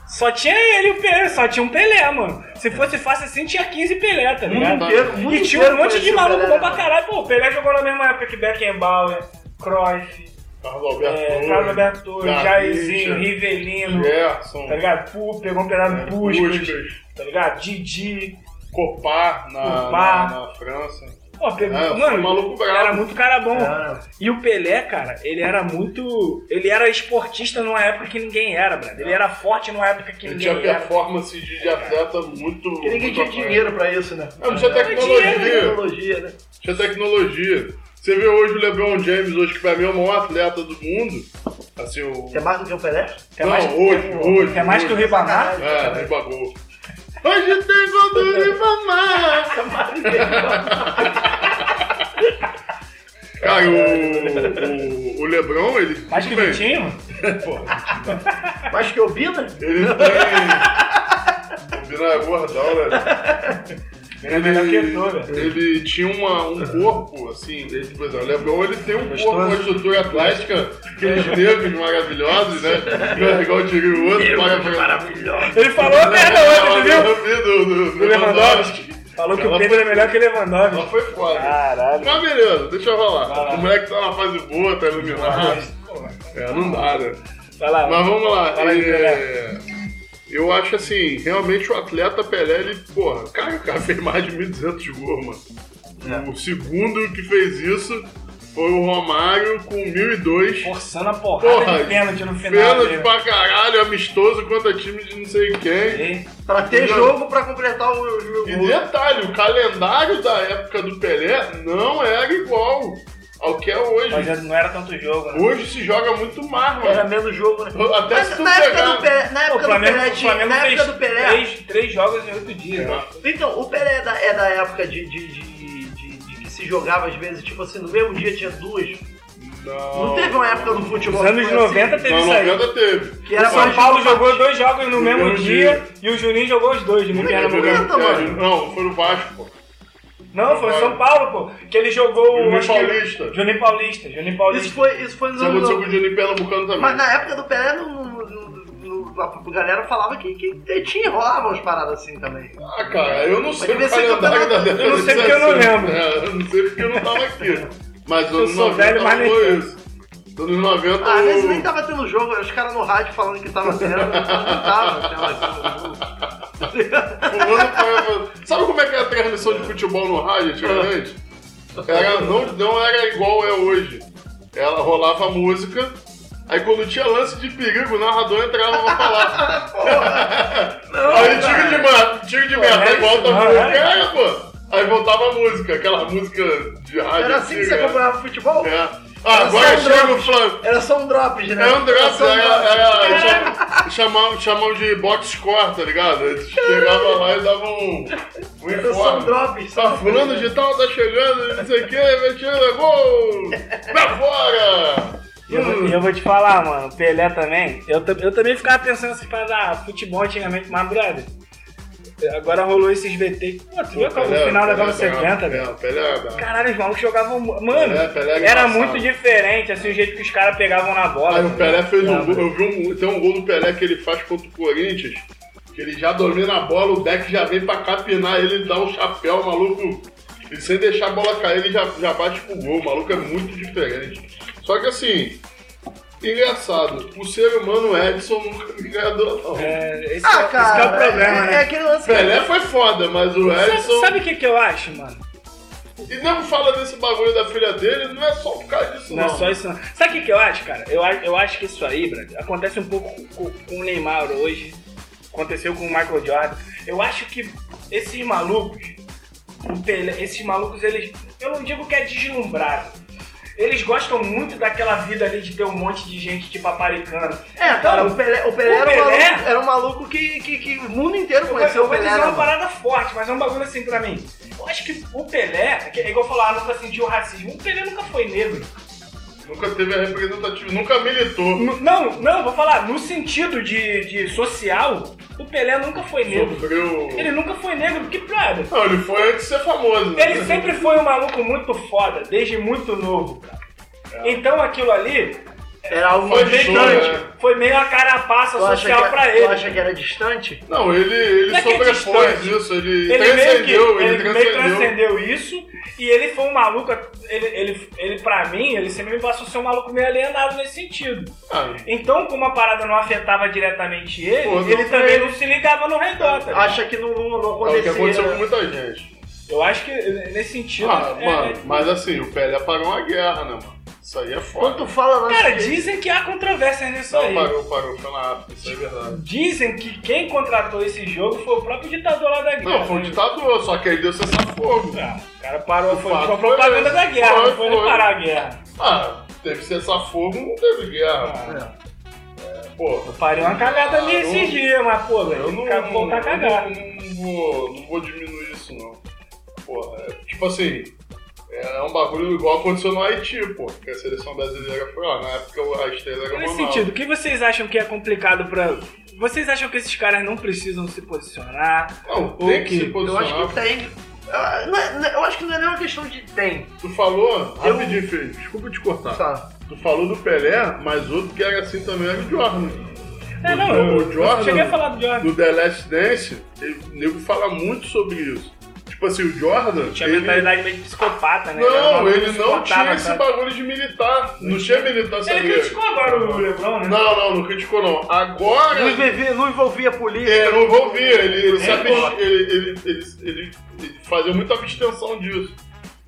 Só tinha ele e o Pelé, só tinha um Pelé, mano. Se fosse fácil assim, tinha 15 Pelé, tá ligado? inteiro, e tinha um inteiro monte de maluco Pelé, bom pra né, caralho. Pô, o Pelé jogou na mesma época que Beckenbauer, Cruyff, Carlos Alberto é, Torres, Carlos Alberto Torres, Garrincha, Jairzinho, Rivelino, Gerson, tá ligado? Pô, pegou um pedaço de Puskas, Puskas, tá ligado? Didi. Copar na, na, na França. Pô, pegou, É, foi mano, maluco brabo. era muito cara bom. Cara, E o Pelé, cara, ele era muito. Ele era esportista numa época que ninguém era, brother. Ele era forte numa época que Ele ninguém tinha era. performance de, de atleta muito. porque ninguém muito tinha dinheiro pra isso, né? Ah, não tinha tecnologia. Tecnologia, né? Tinha tecnologia. Você vê hoje o LeBron James, hoje que pra mim é o maior atleta do mundo. Assim, o. É mais do que o Pelé? Quer não, mais, hoje, hoje. quer mais que o hoje. Ribamar? É, Ribagol. Hoje tem gol do Ribamar. Cara, o, o, o Lebron, ele. Mais que o tudo bem. Vitinho? Mais que o Bina? Ele tem. O Bina é gordão, né? Ele é melhor que eu, velho. Ele tinha uma, um corpo, assim, ele, por exemplo, o Lebron ele tem um Gostoso. corpo, uma estrutura atlética, aqueles negros maravilhosos, né? Igual eu tirei o outro, maravilhoso. Ele falou a merda hoje, viu? Eu vi do, do, Do Lewandowski. Falou que o Ela Pedro foi- é melhor que o Lewandowski. Ela foi foda. Caralho. Mas beleza, deixa eu falar. O moleque tá na fase boa, tá iluminado. É, não dá, né? Vai lá. Mas vamos lá. Fala aí, é, Eu acho assim, realmente o atleta Pelé, ele, porra, cara, o cara fez mais de 1.200 gols, mano. O segundo que fez isso foi o Romário com 1.002. Forçando a porrada Porra, de pênalti no final. Pênalti dele. pra caralho, amistoso contra time de não sei quem. E- Pra ter Não. jogo pra completar o E jogo. detalhe, o calendário da época do Pelé não era igual ao que é hoje. Mas não era tanto jogo, né? Hoje se joga muito mais, Era mano. menos jogo, né? Até Mas se tu na época pegar- do Pelé, na Pô, época o do Flamengo, Pelé, o tinha- na época do Pelé. Três, três jogos em oito dias. né? Então, o Pelé é da, é da época de, de, de, de- de que se jogava às vezes, tipo assim, no mesmo dia tinha duas. Não, Não teve uma época do futebol. Nos anos que foi 90 assim? teve Não, isso aí. 90 teve. Que era o São Paulo jogou dois jogos no mesmo mesmo dia, dia. e o Juninho jogou os dois, Juninho Pernambucano. Noventa, É, mano. não, foi no Vasco, pô. Não, foi São Paulo, pô. Que ele jogou o. Juninho que- Paulista. Juninho Paulista. Juninho Paulista. Isso foi, isso foi nos Isso aconteceu com o 90. Juninho Pernambucano também. Mas na época do Pelé, no, no, no- no- a galera falava que, que tinha, rolava umas paradas assim também. Ah, cara, eu não sei o calendário da década Eu não sei porque eu não 60. lembro. É, eu não sei porque eu não tava aqui. Mas Eu anos sou 90 velho, mas nem isso. Anos 90 Ah, o- nem tava tendo jogo, os caras no rádio falando que tava tendo, não tava tendo jogo. Sabe como é que era a transmissão de futebol no rádio antigamente? Era, não, não era igual é hoje. Ela rolava a música, aí quando tinha lance de perigo, o narrador entrava pra falar. aí tiro de merda, tiro de merda, é aí volta a música, não, é? pô. Aí voltava a música, aquela música de rádio. Era assim que você acompanhava futebol? É. Ah, Era agora um chega o. Flamengo. Era só um drops, né? É um drop, um era, drops. era, cham- chamam, chamam de box score, tá ligado? Eles chegavam lá e davam um, um Era só um drops. Tá, fulano de tal tá chegando, não sei o que, vai tirar gol! Pra fora! E eu, vou- eu vou te falar, mano, o Pelé também. Eu, eu também ficava pensando assim, para ah, futebol antigamente, mas, brother, agora rolou esses VT. Pô, tu viu qual o final da Copa 70, velho? Caralho, os malucos jogavam. Mano, Pelé, Pelé é era engraçado. muito diferente, assim, o jeito que os caras pegavam na bola. Aí o Pelé fez um gol, eu vi um, tem um gol do Pelé que ele faz contra o Corinthians, que ele já domina a bola, o deck já vem pra capinar ele, dá um chapéu, o maluco E sem deixar a bola cair, ele já, já bate pro gol. O maluco é muito diferente. Só que assim, engraçado, o ser humano Edson nunca me agradou, não. É, esse, Ah, é, cara, esse que é o problema, é, né? é aquele lance. Pelé foi foda, mas o Edson. Sabe o que, que eu acho, mano? E não fala desse bagulho da filha dele, não é só por causa disso, Não não. é só isso, não. Sabe o que, que eu acho, cara? Eu, eu acho que isso aí, Brad, acontece um pouco com, com o Neymar hoje. Aconteceu com o Michael Jordan. Eu acho que esses malucos, Pelé- esses malucos, eles. Eu não digo que é deslumbrado. Eles gostam muito daquela vida ali de ter um monte de gente te paparicando. É, cara, o Pelé, o Pelé, o era, um Pelé- maluco, era um maluco que, que, que o mundo inteiro conheceu eu o vou Pelé. dizer né, uma parada forte, mas é um bagulho assim pra mim. Eu acho que o Pelé, que é igual falar, nunca sentiu racismo. O Pelé nunca foi negro. Nunca teve a representativa, nunca militou. N- Não, não, vou falar, no sentido de, de social, o Pelé nunca foi negro. Sofreu. Ele nunca foi negro, porque, brother, Não, ele foi antes de ser famoso. né? ele sempre foi um maluco muito foda, desde muito novo, cara. Então aquilo ali Era algo Foi distante. show, né? foi meio a carapaça Tu social que, pra tu ele. acha que era distante? Não, ele, ele Não é é distante. isso, ele, Ele meio que transcendeu, ele ele, meio transcendeu. transcendeu isso e ele foi um maluco. Ele, ele, ele, pra mim, ele sempre me passou a ser um maluco meio alienado nesse sentido. Ah, Então, como a parada não afetava diretamente ele, Pô, ele também não se ligava no redor. Tá ligado? Acha que não, não, não é o que acontecia. aconteceu com muita gente. Eu acho que nesse sentido. Ah, é- mano, é- mas assim, o Pelé parou uma guerra, né, mano? Isso aí é foda. Quando tu fala lance Cara, de- dizem que há controvérsias nisso Não, aí. parou, parou, foi na África, isso aí é verdade. Dizem que quem contratou esse jogo foi o próprio ditador lá da guerra. Não, foi um né? ditador, só que aí deu cessar-fogo. Ah, o cara parou, foi fato foi a propaganda da guerra, Foi, não foi, foi. parar a guerra. Ah, teve cessar-fogo, não teve guerra. Ah, Pô, eu parei uma cagada ali esses dias, mas pô, velho, eu não, a cagar. eu não, não vou, não vou diminuir isso, não. Porra, é, tipo assim, é um bagulho igual aconteceu no Haiti, pô, que a seleção brasileira foi lá. Na época a estrela era o Nesse sentido, o que vocês acham que é complicado pra. Vocês acham que esses caras não precisam se posicionar? Não, O tem que que- se Eu posicionar. acho que tem. Ah, é- é- Eu acho que não é nem uma questão de tem. Tu falou, Eu- rapidinho, Felipe, desculpa te cortar. Tá. Tu falou do Pelé, mas outro que era assim também era o Jordan. É, não, eu, o eu Jordan- cheguei a falar do Jordan. Do The Last Dance, ele- o nego fala muito sobre isso. Tipo assim, o Jordan. Tinha ele- mentalidade meio de psicopata, né? Um Não, ele não tinha esse cara. bagulho de militar. Não tinha militância Ele nele. criticou agora o Lebron, né? Não, não, não criticou não. Agora. Não envolvia, não envolvia política. É, não envolvia, ele, ele, É, ele, ele, ele, ele- ele fazia muita abstenção disso.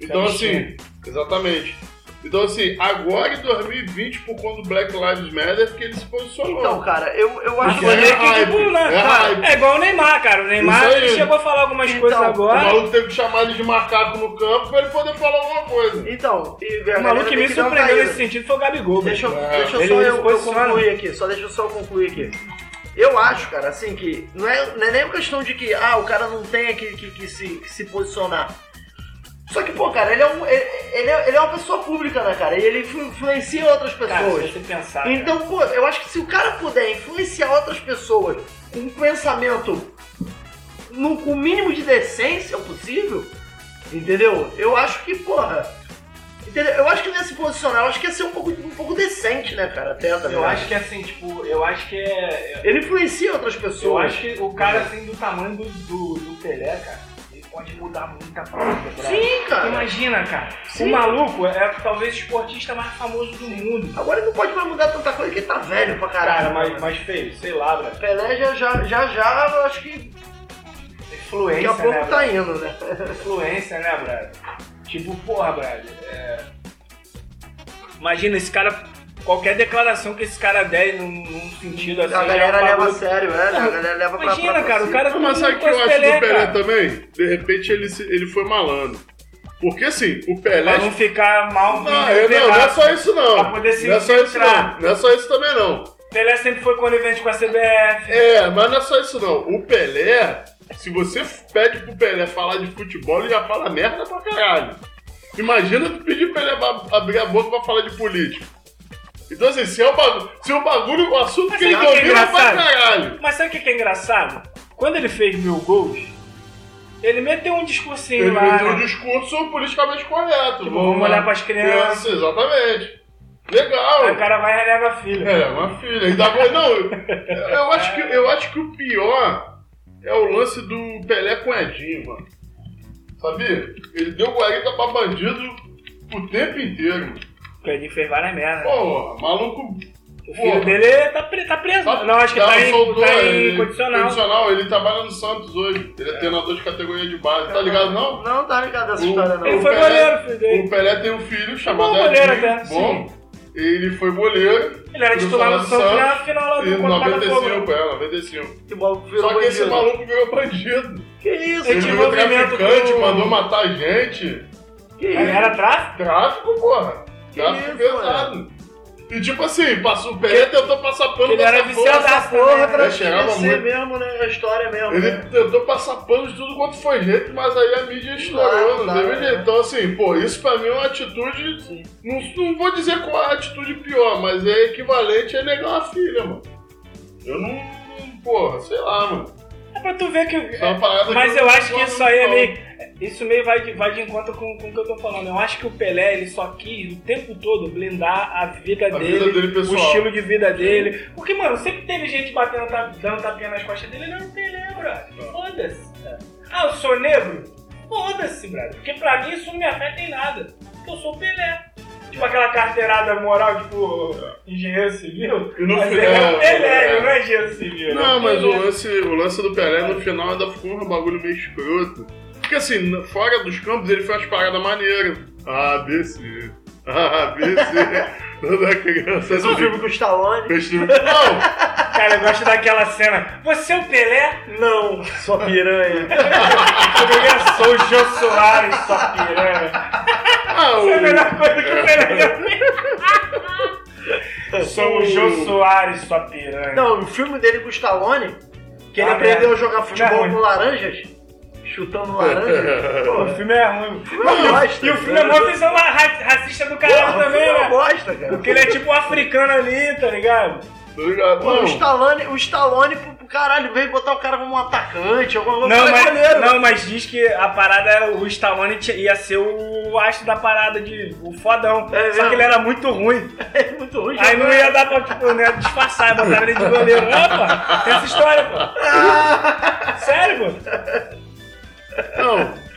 Então, assim, exatamente. Então, assim, agora em 2020, por conta do Black Lives Matter, que ele se posicionou. Então, cara, eu, eu acho Mas que. é que tipo, né? é Cara, hype. É igual o Neymar, cara. O Neymar ele chegou a falar algumas Então, coisas O agora. maluco teve que chamar ele de macaco no campo pra ele poder falar alguma coisa. Então, e O maluco que me que surpreendeu nesse sentido foi o Gabigol. Deixa, eu- É. deixa eu só eu, eu concluir aqui, só deixa eu só concluir aqui. Eu acho, cara, assim, que não é, não é nem uma questão de que, ah, o cara não tem que, que, que se, que se posicionar. Só que, pô, cara, ele é, um, ele, ele é, ele é uma pessoa pública, né, cara? E ele influ- influencia outras Cara, pessoas. se você pensar. cara. Então, pô, eu acho que se o cara puder influenciar outras pessoas com um pensamento no, com o mínimo de decência possível, entendeu? Eu acho que, porra. Entendeu? Eu acho que não ia se posicionar, eu acho que ia ser um pouco, um pouco decente, né, cara? Até, tá Eu acho que assim, tipo, eu acho que é. Ele influencia outras Eu pessoas. acho que o cara, assim, do tamanho do, do, do Pelé, cara, pode mudar muita coisa. brother. Sim, cara. Imagina, cara. Sim. O maluco é talvez o esportista mais famoso do mundo. Agora ele não pode mais mudar tanta coisa que ele tá velho pra caralho. Cara, mas, mas feio, sei lá, brother. Pelé já já, já, já eu acho que Influência, daqui a pouco né, tá brother? indo, né? Influência, né, brother? Tipo, porra, brother. é- Imagina, esse cara. Qualquer declaração que esse cara der num, num sentido assim. A galera é um leva a sério, é, né? A galera leva pra Imagina, pra- cara, o cara. Mas sabe o que eu acho conhece do Pelé cara. também? De repente ele, ele foi malandro. Porque assim, o Pelé. Pra não ficar mal. Não, é, não, não é só isso não. Pra poder se não é só isso infiltrar. não. Não é só isso também não. Pelé sempre foi conivente com a CBF. É, mas não é só isso não. O Pelé, se você pede pro Pelé falar de futebol, ele já fala merda pra caralho. Imagina tu pedir pro Pelé abrir a boca pra falar de política. Então assim, se, é o bagulho, se o bagulho, o assunto Mas que ele sabe o que é domina pra engraçado? caralho. Mas sabe o que é engraçado? Quando ele fez mil gols, ele meteu um discursinho Ele lá. meteu um discurso politicamente correto. Tipo, vamos olhar pras crianças. Exatamente. Legal. Aí o cara vai e renega a filha. É, uma filha. Ainda mais, não, eu, acho que, eu acho que o pior é o lance do Pelé com Edinho, mano. Sabia? Ele deu guarita pra bandido o tempo inteiro. O Pedrinho fez várias merdas. Pô, maluco. O filho dele tá, pre- tá preso. Tá- não, acho que tá, em, soltou, tá em ele- condicional. Condicional, ele trabalha no Santos hoje. Ele é treinador de categoria de base. Tá ligado, não? Não, tá ligado dessa O- história, não. Ele o foi Pelé- goleiro, filho dele. O Pelé tem um filho chamado bom goleiro até, bom. Ele foi goleiro. Ele era do titular no Santos na final lá Em do Botafogo. 95, é, 95. Que Só que esse bandido. maluco virou bandido. Que isso, Ele Ele tinha virou traficante, mandou matar gente. Que Era- isso? Era tráfico? Tráfico, porra. Tráfico isso, pesado. E tipo assim, passou, o Pelé tentou passar pano Ele era viciadaço passar Porra, pra né? Ser mesmo, né? A história mesmo. Ele né? tentou passar pano de tudo quanto foi jeito, mas aí a mídia estourou, Não teve né? jeito. Então, assim, pô, isso pra mim é uma atitude. Sim. Não, não vou dizer qual é a atitude pior, mas é equivalente a negar uma filha, mano. Eu não. não- Porra, sei lá, mano. É pra tu ver que. É Mas que eu não acho que isso aí é não. meio. Isso meio vai de, vai de encontro com, com o que eu tô falando. Eu acho que o Pelé, ele só quis o tempo todo blindar a vida, A dele, vida dele o estilo de vida dele. Porque, mano, sempre teve gente batendo, dando tapinha nas costas dele, ele um Pelé, brother. Foda-se. Ah, eu sou negro? Foda-se, brother. Porque pra mim isso não me afeta em nada. Porque eu sou o Pelé. Tipo aquela carteirada moral, tipo, engenheiro civil. E no mas final- é Pelé, é. não é engenheiro civil. Não, o mas o lance, o lance do Pelé no final ainda ficou um bagulho meio escroto. Porque assim, fora dos campos ele fez umas paradas maneiras. A, B, C. A, B, C. Criança. Fez um filme com o Stallone. Fez filme. Não! Cara, eu gosto daquela cena. Você é o Pelé? Não, sua piranha. Eu sou o Jô Soares, sua piranha. Ah, Isso é a melhor coisa que o Pelé já fez. Sou o Jô Soares, sua piranha. Não, o filme dele com o Stallone, que ele Ah, aprendeu merda. a jogar futebol ruim. com laranjas, chutando laranjas. Pô, o filme é ruim. Não, bosta. E o filme é mó visão ra- racista do caralho Porra, também, é uma né? bosta, cara. Porque ele é tipo um africano ali, tá ligado? Não. o Stallone, o Stallone pro, pro caralho veio botar o cara como um atacante, alguma coisa. Não mas, goleiro. não, mas diz que a parada era. O Stallone ia ser o astro da parada de. o fodão. É Só que ele era muito ruim. É muito ruim. Aí não ia dar pra, tipo, não ia disfarçar, botar ele de goleiro. Opa, tem essa história, pô. Sério, pô? Não.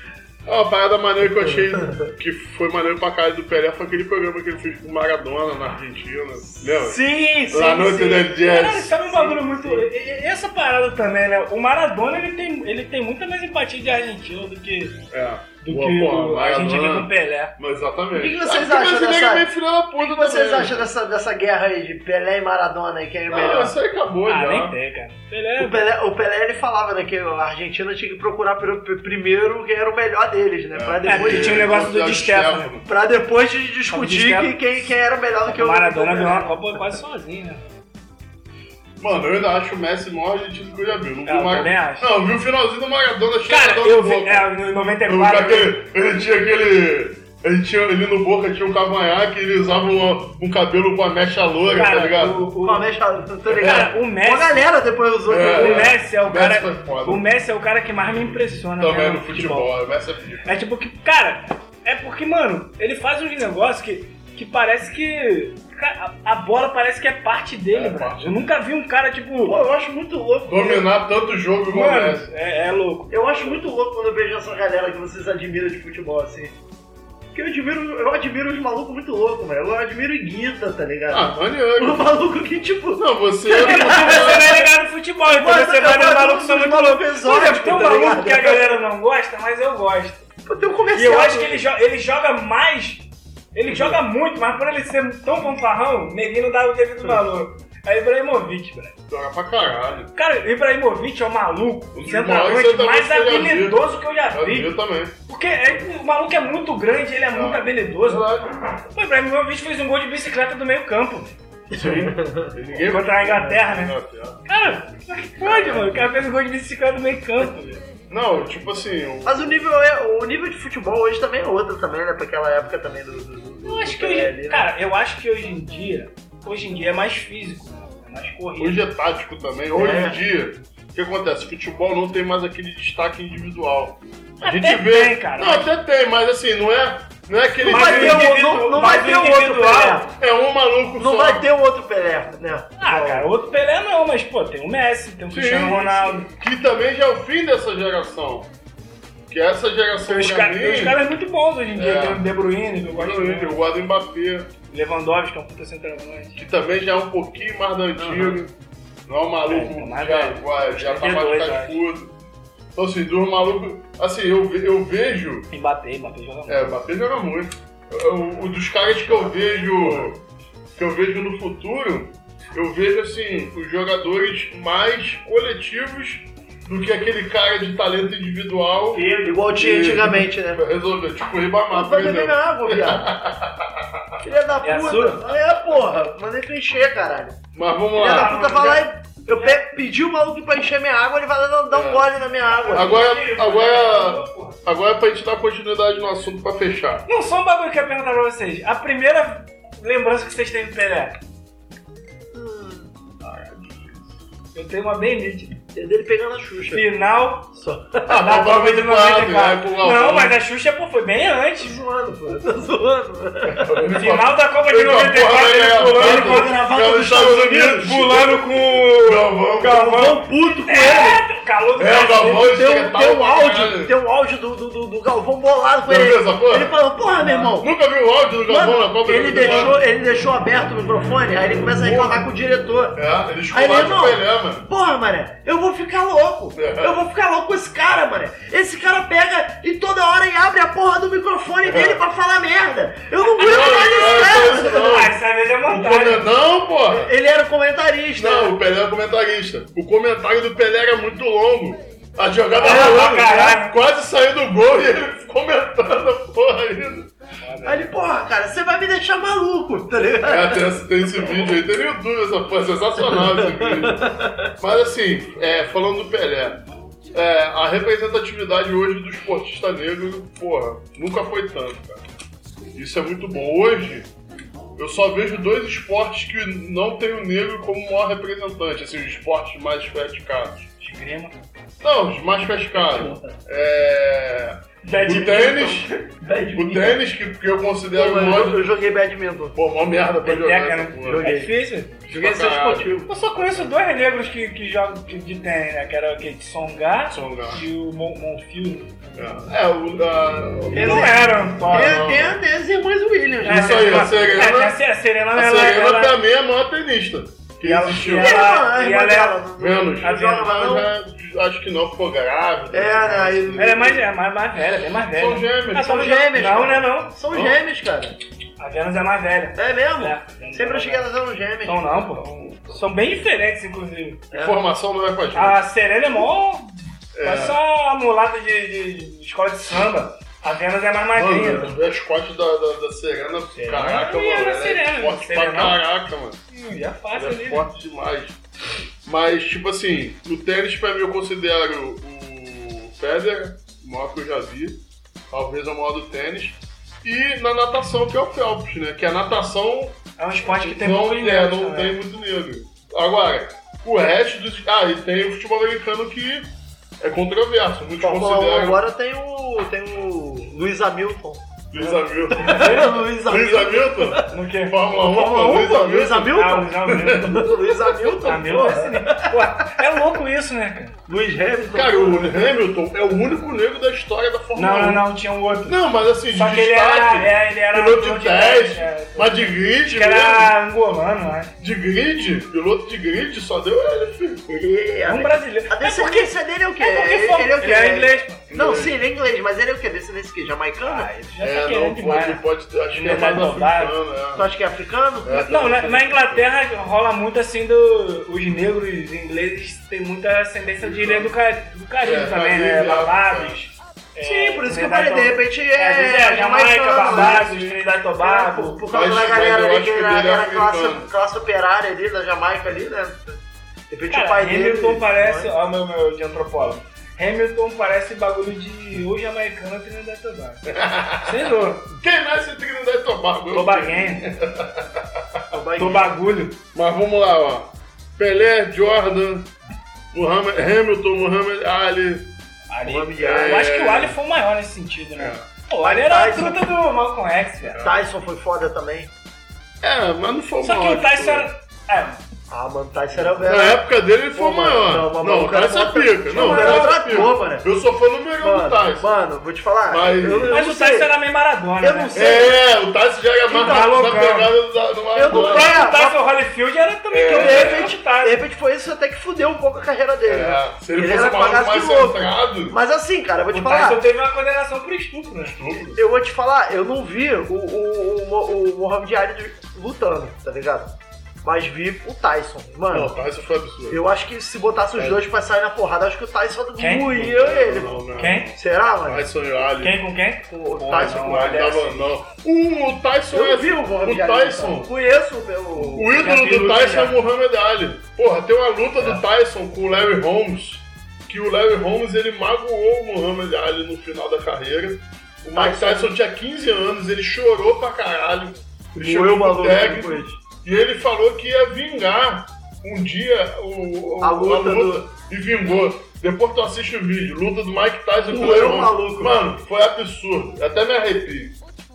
Uma parada maneira que eu achei que foi maneiro pra caralho do Pelé foi aquele programa que ele fez com o Maradona na Argentina. Lembra? Sim, sim. La Noite sim. del Jazz. Caralho, sabe um bagulho muito. e- e- Essa parada também, né? O Maradona ele tem, ele tem muita mais empatia de argentino do que, É. do Boa, que porra, o argentino Maradona. com Pelé. Mas Exatamente. O que que vocês Ah, acham dessa- é meio filho da O puta que vocês também. acham dessa, dessa guerra aí de Pelé e Maradona aí, quem é Não, melhor? isso aí acabou Ah, já. nem tem, cara. Pelé. O Pelé, o Pelé ele falava né, que a Argentina tinha que procurar pr- pr- primeiro quem era o melhor deles, né? Pra É, depois, porque tinha o negócio do Di Stefano. pra depois de Di discutir Stefano. que, quem, quem era melhor do que O o Maradona o ganhou uma. Copa quase sozinho, né? Mano, eu ainda acho o Messi o maior argentino que eu já vi. Não vi É, eu o Mar- também acho. Não, eu vi o finalzinho do Maradona Cara, chegando eu no vi. Boca. É, no Eu- 94. aquele- Ele tinha aquele. Ele tinha ali no Boca tinha um cavanhaque e ele usava um, um cabelo com a mecha loura, Cara, tá ligado? o- o- Uma mecha, tô ligado. Cara, o Messi- Uma galera depois usou. É, O. Messi é o Messi cara. foi foda. O Messi é o cara que mais me impressiona Também mesmo no futebol, o Messi é pica. É tipo que, cara, é porque, mano, ele faz uns negócios que, que parece que. Cara, A, a bola parece que é parte dele, É, bro. Eu nunca vi um cara, tipo. Pô, eu acho muito louco. Dominar tanto jogo igual Mano, é, é louco. Eu acho muito louco quando eu vejo essa galera que vocês admiram de futebol, assim. Porque eu admiro, eu admiro os malucos muito loucos, velho. Eu admiro o Guita, tá ligado? Ah, maneiro. O maluco que, tipo. Não, você. É porque você não é ligado no futebol, então Mas você eu vai malucos dos são muito exóticos, exemplo, tem um tá maluco ligado? que a galera não gosta, mas eu gosto. Pô, tem um E comercial. eu acho que ele, jo- ele joga mais. Ele joga muito, mas por ele ser tão fanfarrão, neguinho não dá o devido valor. É Ibrahimovic, velho. Joga pra caralho. Cara, o Ibrahimovic é o maluco, Um o centroavante maiores mais centroavantes que eu já vi. habilidoso que eu já Eu vi. vi também. Porque é- o maluco é muito grande, ele é muito Ah. habilidoso. Verdade. O Ibrahimovic fez um gol de bicicleta do meio campo. E Ninguém Contra a Inglaterra, né? Inglaterra. Cara, como é que pode, mano? O cara fez um gol de bicicleta do meio campo. velho. Não, tipo assim, o- Mas o nível, é, o nível de futebol hoje também é outro também, né? Pra aquela época também do. do, do Eu acho do que hoje, ali, né? cara, eu acho que hoje em dia, hoje em dia é mais físico, né? é mais corrido. hoje é tático também. Hoje É. em dia, o que acontece? Futebol não tem mais aquele destaque individual. A Até gente vê. tem, cara, Não, mas- até tem, mas assim, não é, não é aquele. Não vai ter o um- não- não vai o ter um outro individual- É um maluco Não só. vai ter um outro Pelé, né? Ah, cara, outro Pelé não, mas pô, tem o Messi, tem o Sim, Cristiano Ronaldo. Que também já é o fim dessa geração. Que essa geração Tem pra caras- mim, tem uns caras muito bons hoje em dia. É. Tem o De Bruyne, que eu gosto muito. eu gosto do Mbappé, Lewandowski, que é um puta centroavante. que também já é um pouquinho mais da antiga. Não é um É, maluco mais já, vai, já tá mais 32, eu cascudo. Então assim, dos malucos. Assim, eu, eu vejo. Mbappé, Mbappé joga muito. É, Mbappé joga muito. O, o dos caras que eu vejo. que eu vejo no futuro, eu vejo assim, os jogadores mais coletivos do que aquele cara de talento individual. Igual tinha antigamente, né? Resolveu, tipo o Ribamar, Mas por exemplo. água, viado. Filha da É puta. É, porra. Mandei encher, caralho. Mas vamos Filha da lá. puta vai lá e. Eu pe- pedi o maluco pra encher minha água, ele vai lá dar um É. gole na minha água. Agora, agora, agora pra gente dar continuidade no assunto pra fechar. Não, só um bagulho que eu ia perguntar pra vocês. A primeira lembrança que vocês têm do Pelé? Eu tenho uma bem nítida. É dele pegando a Xuxa. Final Só. Ah, Copa de 94, né, com o 94. Galvão. Não, mas a Xuxa pô, foi bem Tô antes. zoando, pô. Tô zoando. Final da Copa de Eita, porra, 94, vai ele ganhar pulando, a com- Copa. gravata Cara, dos Estados Unidos. pulando com o Galvão. Galvão. puto com ele. É, calor do É, o Galvão Tem um, um áudio, tem um áudio do, do, do, do Galvão bolado com ele. viu essa porra? Ele falou, porra, meu irmão. Nunca viu o áudio do Galvão na Copa ele de 94? deixou, ele deixou aberto o microfone, aí ele começa a reclamar com o diretor. É, ele Aí esculacha ele, irmão, mano. porra, mané, eu vou ficar louco. Eu vou ficar louco com esse cara, mané. Esse cara pega e toda hora e abre a porra do microfone dele pra falar merda. Eu não aguento mais Não, esse cara. não. Ah, essa vez é O montagem. Não, porra. Ele era o comentarista. Não, o Pelé é comentarista. O comentário do Pelé era muito longo. A jogada Ah, rolando, quase saiu do gol e ele comentando a porra ainda. Aí ele, porra, cara, você vai me deixar maluco, tá ligado? É, tem, esse- tem esse vídeo aí, tem no YouTube essa porra, sensacional esse vídeo. Mas assim, é, falando do Pelé, é, a representatividade hoje do esportista negro, porra, nunca foi tanto, cara. Isso é muito bom. Hoje, eu só vejo dois esportes que não tem o negro como maior representante, assim, os esportes mais praticados. Esgrima. Não, os mais praticados. É. O tênis, o tênis que, que eu considero Pô, o eu, eu joguei badminton. Pô, mó merda pra jogar. Peteca, essa né? porra. É difícil. Joguei caralho. esportivo. Eu só conheço dois negros que, que jogam de, de tênis, né? Que era o que? De Songar Songar. e o Mon- Monfils. É, o. a- Eles não eram. Ah, Tem, a- as irmãs Williams. É, né? Isso aí, a é, Serena- é, a Serena, A ela, Serena ela, pra mim é a maior tenista que E ela- existiu. e É, ela- a e irmã ela é- Menos. não. Ela já- acho que não, ficou grávida. É, né? aí- ela é mais, é mais, mais velha, bem mais velha. São gêmeos. Ah, São gêmeas, Não, cara. não é não. São Não. gêmeos, cara. A Vênus é mais velha. É mesmo? É. Sempre achei que elas eram gêmeas. Não, não, pô. São bem diferentes, inclusive. Informação não é com a gente. A Serena é mó. É. Parece só a mulata de, de- de escola de samba. A Vênus é mais magrinha. Mano, os mascotes da, da, da Serena, caraca, e mano. era Ela Serena, é forte Serena. pra caraca, mano. Hum, já fácil Ela ali. é forte demais. Mas, tipo assim, no tênis, pra mim, eu considero o Federer, o maior que eu já vi. Talvez o maior do tênis. E na natação, que é o Phelps, né? Que a natação É um esporte que tem não, é, negro não também. tem muito negro. Agora, o resto dos. Ah, e tem o futebol americano que é controverso. Muitos 1 consideram. agora tem o. tem o. Luiz Hamilton. Luiz Hamilton. Luiz Luiz Hamilton? No que? Fórmula 1, Fórmula 1, Luiz Luiz Hamilton. Ah, Hamilton? o Hamilton. Luiz Hamilton, Hamilton é sinistro. É louco isso, né, cara? Luiz Hamilton. Cara, o Hamilton é o único negro da história da Fórmula Não, 1. não, não, tinha um outro. Não, mas assim, de Só que ele destaque, era, é, ele era piloto de teste, é. mas de grid que era angolano, né? mesmo, de grid, piloto de grid, só deu ele, filho. Ele, É um brasileiro. A descendência dele é o quê? É porque ele, ele é o quê? ele é inglês, pô. Não, sim, ele é inglês, mas ele é o quê? Descendência o quê? Jamaicano? Ah, ele já É, tá não querendo pode, demais. né? pode ter, acho que é Ele mais é roubado. africano, Tu é. acha que é africano? É. Não, na, na Inglaterra rola muito assim do. Os negros ingleses têm muita ascendência de ilha do, Cari do Caribe É, também, Caribe, né? é. Barbados. Sim, por isso que eu Trinidad falei, de e repente É, às vezes é, é Jamaica, jamaicano, Barbados, né? Trinidad e É, por, Tobago. por causa Mas- da mas galera eu ali acho que que era, ele é era classe, africano. classe operária ali da Jamaica ali, né? De repente o Cara, pai dele. Hamilton parece. né? Ó, meu, meu de antropólogo. Hamilton parece bagulho de jamaicano ou Trinidad Tobago. Sem dúvida. Quem nasce em Trinidad Tobago? Tobaguenho. Tobagulho. Mas vamos lá, ó. Pelé, Jordan, Muhammad, Hamilton, Muhammad Ali. Ali. Muhammad Ali. Eu acho que o Ali foi o maior nesse sentido, né? É. Pô, o Ali era a truta do Malcolm X, velho. Tyson foi foda também. É, mas não foi o Só que maior o Tyson de era. É, Ah, mano, Tyson era velho. Na época dele ele foi Pô, o maior. não, mas Não, maluco o Tyson é pica. Não, o Não, Tyson outra é pica. Eu sou fã número um do Mano, Tyson. mano, vou te falar. Mas- eu, eu Mas não o sei. Tyson era meio Maradona, Eu né? não sei. É, o Tyson já era mais Então, rápido na loucão. pegada do, do Eu não Maradona. tenho- O Tyson Holyfield era também É. que eu De repente, o Tyson. de repente foi isso até que fudeu um pouco a carreira dele. né? É, se ele, Ele fosse era um mais de louco. Mas assim, cara, eu vou te O falar. Tyson teve uma condenação por estupro, né? Eu vou te falar, eu não vi o, o, o, o Muhammad Ali lutando, tá ligado? Mas vi o Tyson. Mano, Não, o Tyson foi absurdo. eu acho que se botasse os É. dois pra sair na porrada, acho que o Tyson moía ele. Não, não. Quem? Será, mano? Tyson e o Ali. Quem com quem? O Pô, Tyson não, com olha ele. Não, não. O, o Tyson Eu é. vi o Muhammad o Ali. Tyson. lutando. Conheço o. O ídolo do Tyson já. é o Muhammad Ali. Porra, tem uma luta do Tyson com o Larry Holmes, que o Larry Holmes ele magoou o Muhammad Ali no final da carreira. O Mike Tyson- Tyson tinha 15 anos, ele chorou pra caralho. Ele chegou Moeu o maluco depois. E ele falou que ia vingar um dia o, o- A luta e vingou. Depois tu assiste o vídeo, luta do Mike Tyson com o maluco. Mano, foi absurdo. Até me arrepio.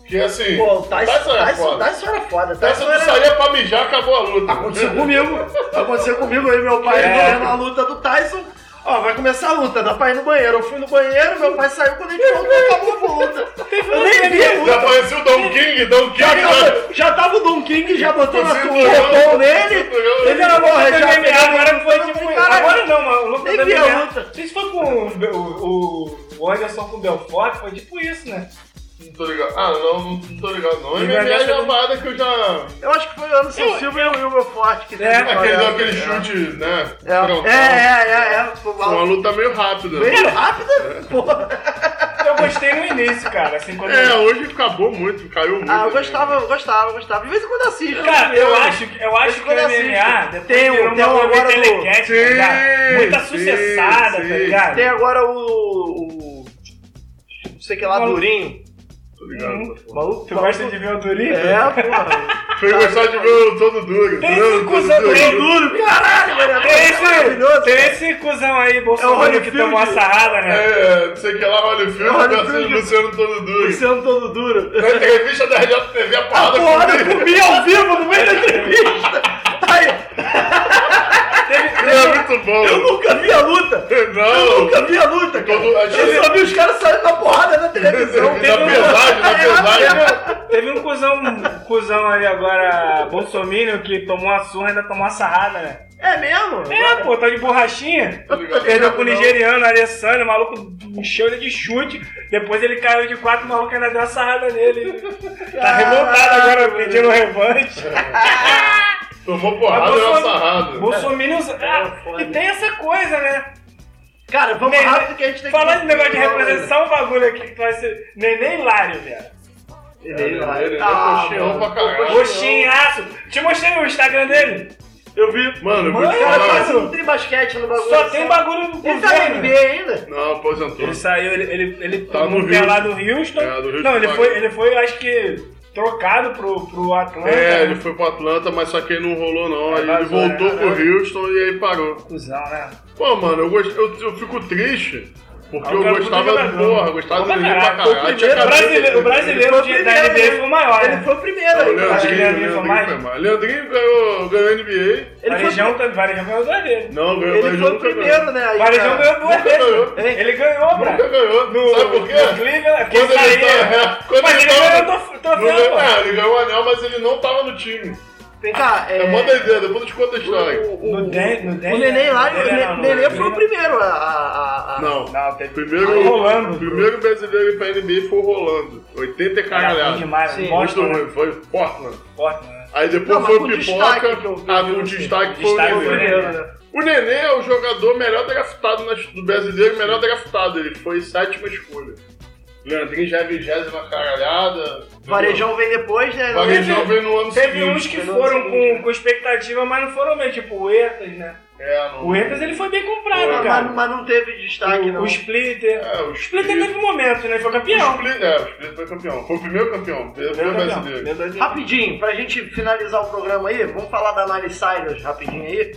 Que assim, Pô, o Tyson, Tyson é Tyson, foda. Tyson era foda. Tyson Tyson não era... saía pra mijar, acabou a luta. Aconteceu comigo. Aconteceu comigo aí, meu pai É. vendo a luta do Tyson. Ó, vai começar a luta, dá pra ir no banheiro. Eu fui no banheiro, meu pai saiu quando a gente voltou, acabou a luta. Eu nem vi a Já luta. apareceu o Don King, Don King. Já né? tava, já tava o Don King, já botou na Cinturão, botou nele. cinturão. Ele Não, porra, luta já MMA pegou- agora foi tipo. Caralho. Agora não, mano. O luta Nem vi a MMA. luta. Não sei se foi com o, o, o Anderson com o Belfort, foi tipo isso, né? Não tô ligado. Ah, não, não, não tô ligado não. E MMA é uma parada que eu já... Eu acho que foi o Anderson Eu- Silva e o Wilber Forte que É, Aquele aquele É. chute, né? É, frontal. é, é, é, é. Foi Foi uma luta meio rápida. Meio rápida, porra. Eu gostei no início, cara. Assim, quando É, hoje acabou muito, caiu muito. Ah, eu gostava, eu gostava, eu gostava. De vez em quando eu assisto. Cara, eu acho, que- eu acho que o quando eu MMA Tem um- tem um uma agora do- telecast, tá ligado? Sim, Muita sim, sucessada, tá sim. ligado? Tem agora o. o não sei que lá. Durinho. Ligado. Hum. Maluco, Tu gosta de ver o Durinho? É, porra. Foi gostar de ver o todo duro. Tem Todo esse cuzão aí. Duro, caralho, mano. Tem esse, maravilhoso. tem esse cuzão aí, Bolsonaro, que Holyfield. tomou a sarrada, né? É, não sei o que lá, Holyfield, É, Holyfield. Luciano, Luciano todo duro. Luciano todo duro. Na entrevista da RJTV, a A porrada porrada comigo. comi ao vivo no meio da entrevista. Aí, É muito bom. eu nunca vi a luta. Eu Não. nunca vi a luta, cara. Eu só vi os caras saindo na porrada na televisão. Na pesagem, na pesagem. Teve um cuzão, um cuzão aí agora, Bolsonaro, que tomou uma surra e ainda tomou uma sarrada, né? É mesmo? É, pô, tá de borrachinha. Perdeu pro nigeriano, Alessandro, o maluco encheu ele de chute. Depois ele caiu de quatro, o maluco ainda deu uma sarrada nele. Tá revoltado agora, pedindo revanche. Tomou porrada e Bolson- uma sarrada. Bolsonaro. Ah, foda. e tem essa coisa, né? Cara, vamos Neném- rápido que a gente tem que... Falando de negócio de representação, um bagulho aqui que vai ser Neném Hilário, velho. Ele é ah, coxinhão mano. pra caralho. Roxinhaço. Te mostrei o Instagram dele. Eu vi. Mano, eu vou Mano, O cara um tri basquete no bagulho. Só tem bagulho do Ele tá na governo. NBA ainda? Não, aposentou. Ele saiu, ele, ele, ele Tá no pé lá Houston. do Houston. É, do Houston Não, ele foi, ele foi, acho que, trocado pro, pro Atlanta. É, ele foi pro Atlanta, mas só que aí não rolou não. Aí ele vazou, voltou né? pro Houston e aí parou. Cusão, né? Pô, mano, eu, gost... eu, eu fico triste. Porque o eu é gostava jogador. porra, gostava Bom do pra caralho. O O brasileiro, o brasileiro o de- da NBA foi o maior, Ele foi o primeiro O. Leandrinho Leandrinho, foi Leandrinho mais? Leandrinho ganhou, ganhou NBA. Ele foi, Varejão, Varejão ganhou duas vezes. Não, ganhou, ele foi o nunca primeiro, ganhou. né? Aí, Varejão ganhou duas Nunca vezes. ganhou. Ele ganhou, Nunca bro. ganhou. No, Sabe por quê? no Cleveland, Quando ele ele saía. tá- quando Mas ele ele tava- ganhou o troféu, ganhou- pô. é, ele ganhou o anel, mas ele não tava no time. Vem cá, é... É mó doideira, depois eu te conto a história. o, o, No o, Den- no o Neném lá, o Neném não, no Neném foi o primeiro a... a, a- Não, Não, teve primeiro, Aí, Rolando. o primeiro brasileiro pra NBA foi o Rolando. 80 e Era caralhado. ruim demais, Sim, Muito né? ruim, foi Portland. Forte, né? Aí depois Não, foi o Pipoca. Ah, eu- destaque foi o o foi Nenê. primeiro, né? O Nenê é o jogador melhor draftado do brasileiro, melhor draftado. Ele foi sétima escolha. Leandrinho já é vigésima caralhada. Varejão vem depois, né? Varejão veio no ano Teve seguinte. uns que foram seguinte, com, com expectativa, mas não foram bem, tipo o Etas, né? É, não. O Etas ele foi bem comprado, cara. mas- mas não teve destaque, o, não. o Splitter. É, o Splitter teve um momento, né? Ele foi campeão. O Split, é, o Split foi campeão. Foi o primeiro campeão. o Primeiro campeão. brasileiro. Brasileiro. Rapidinho, pra gente finalizar o programa aí, vamos falar da Miley Cyrus rapidinho aí.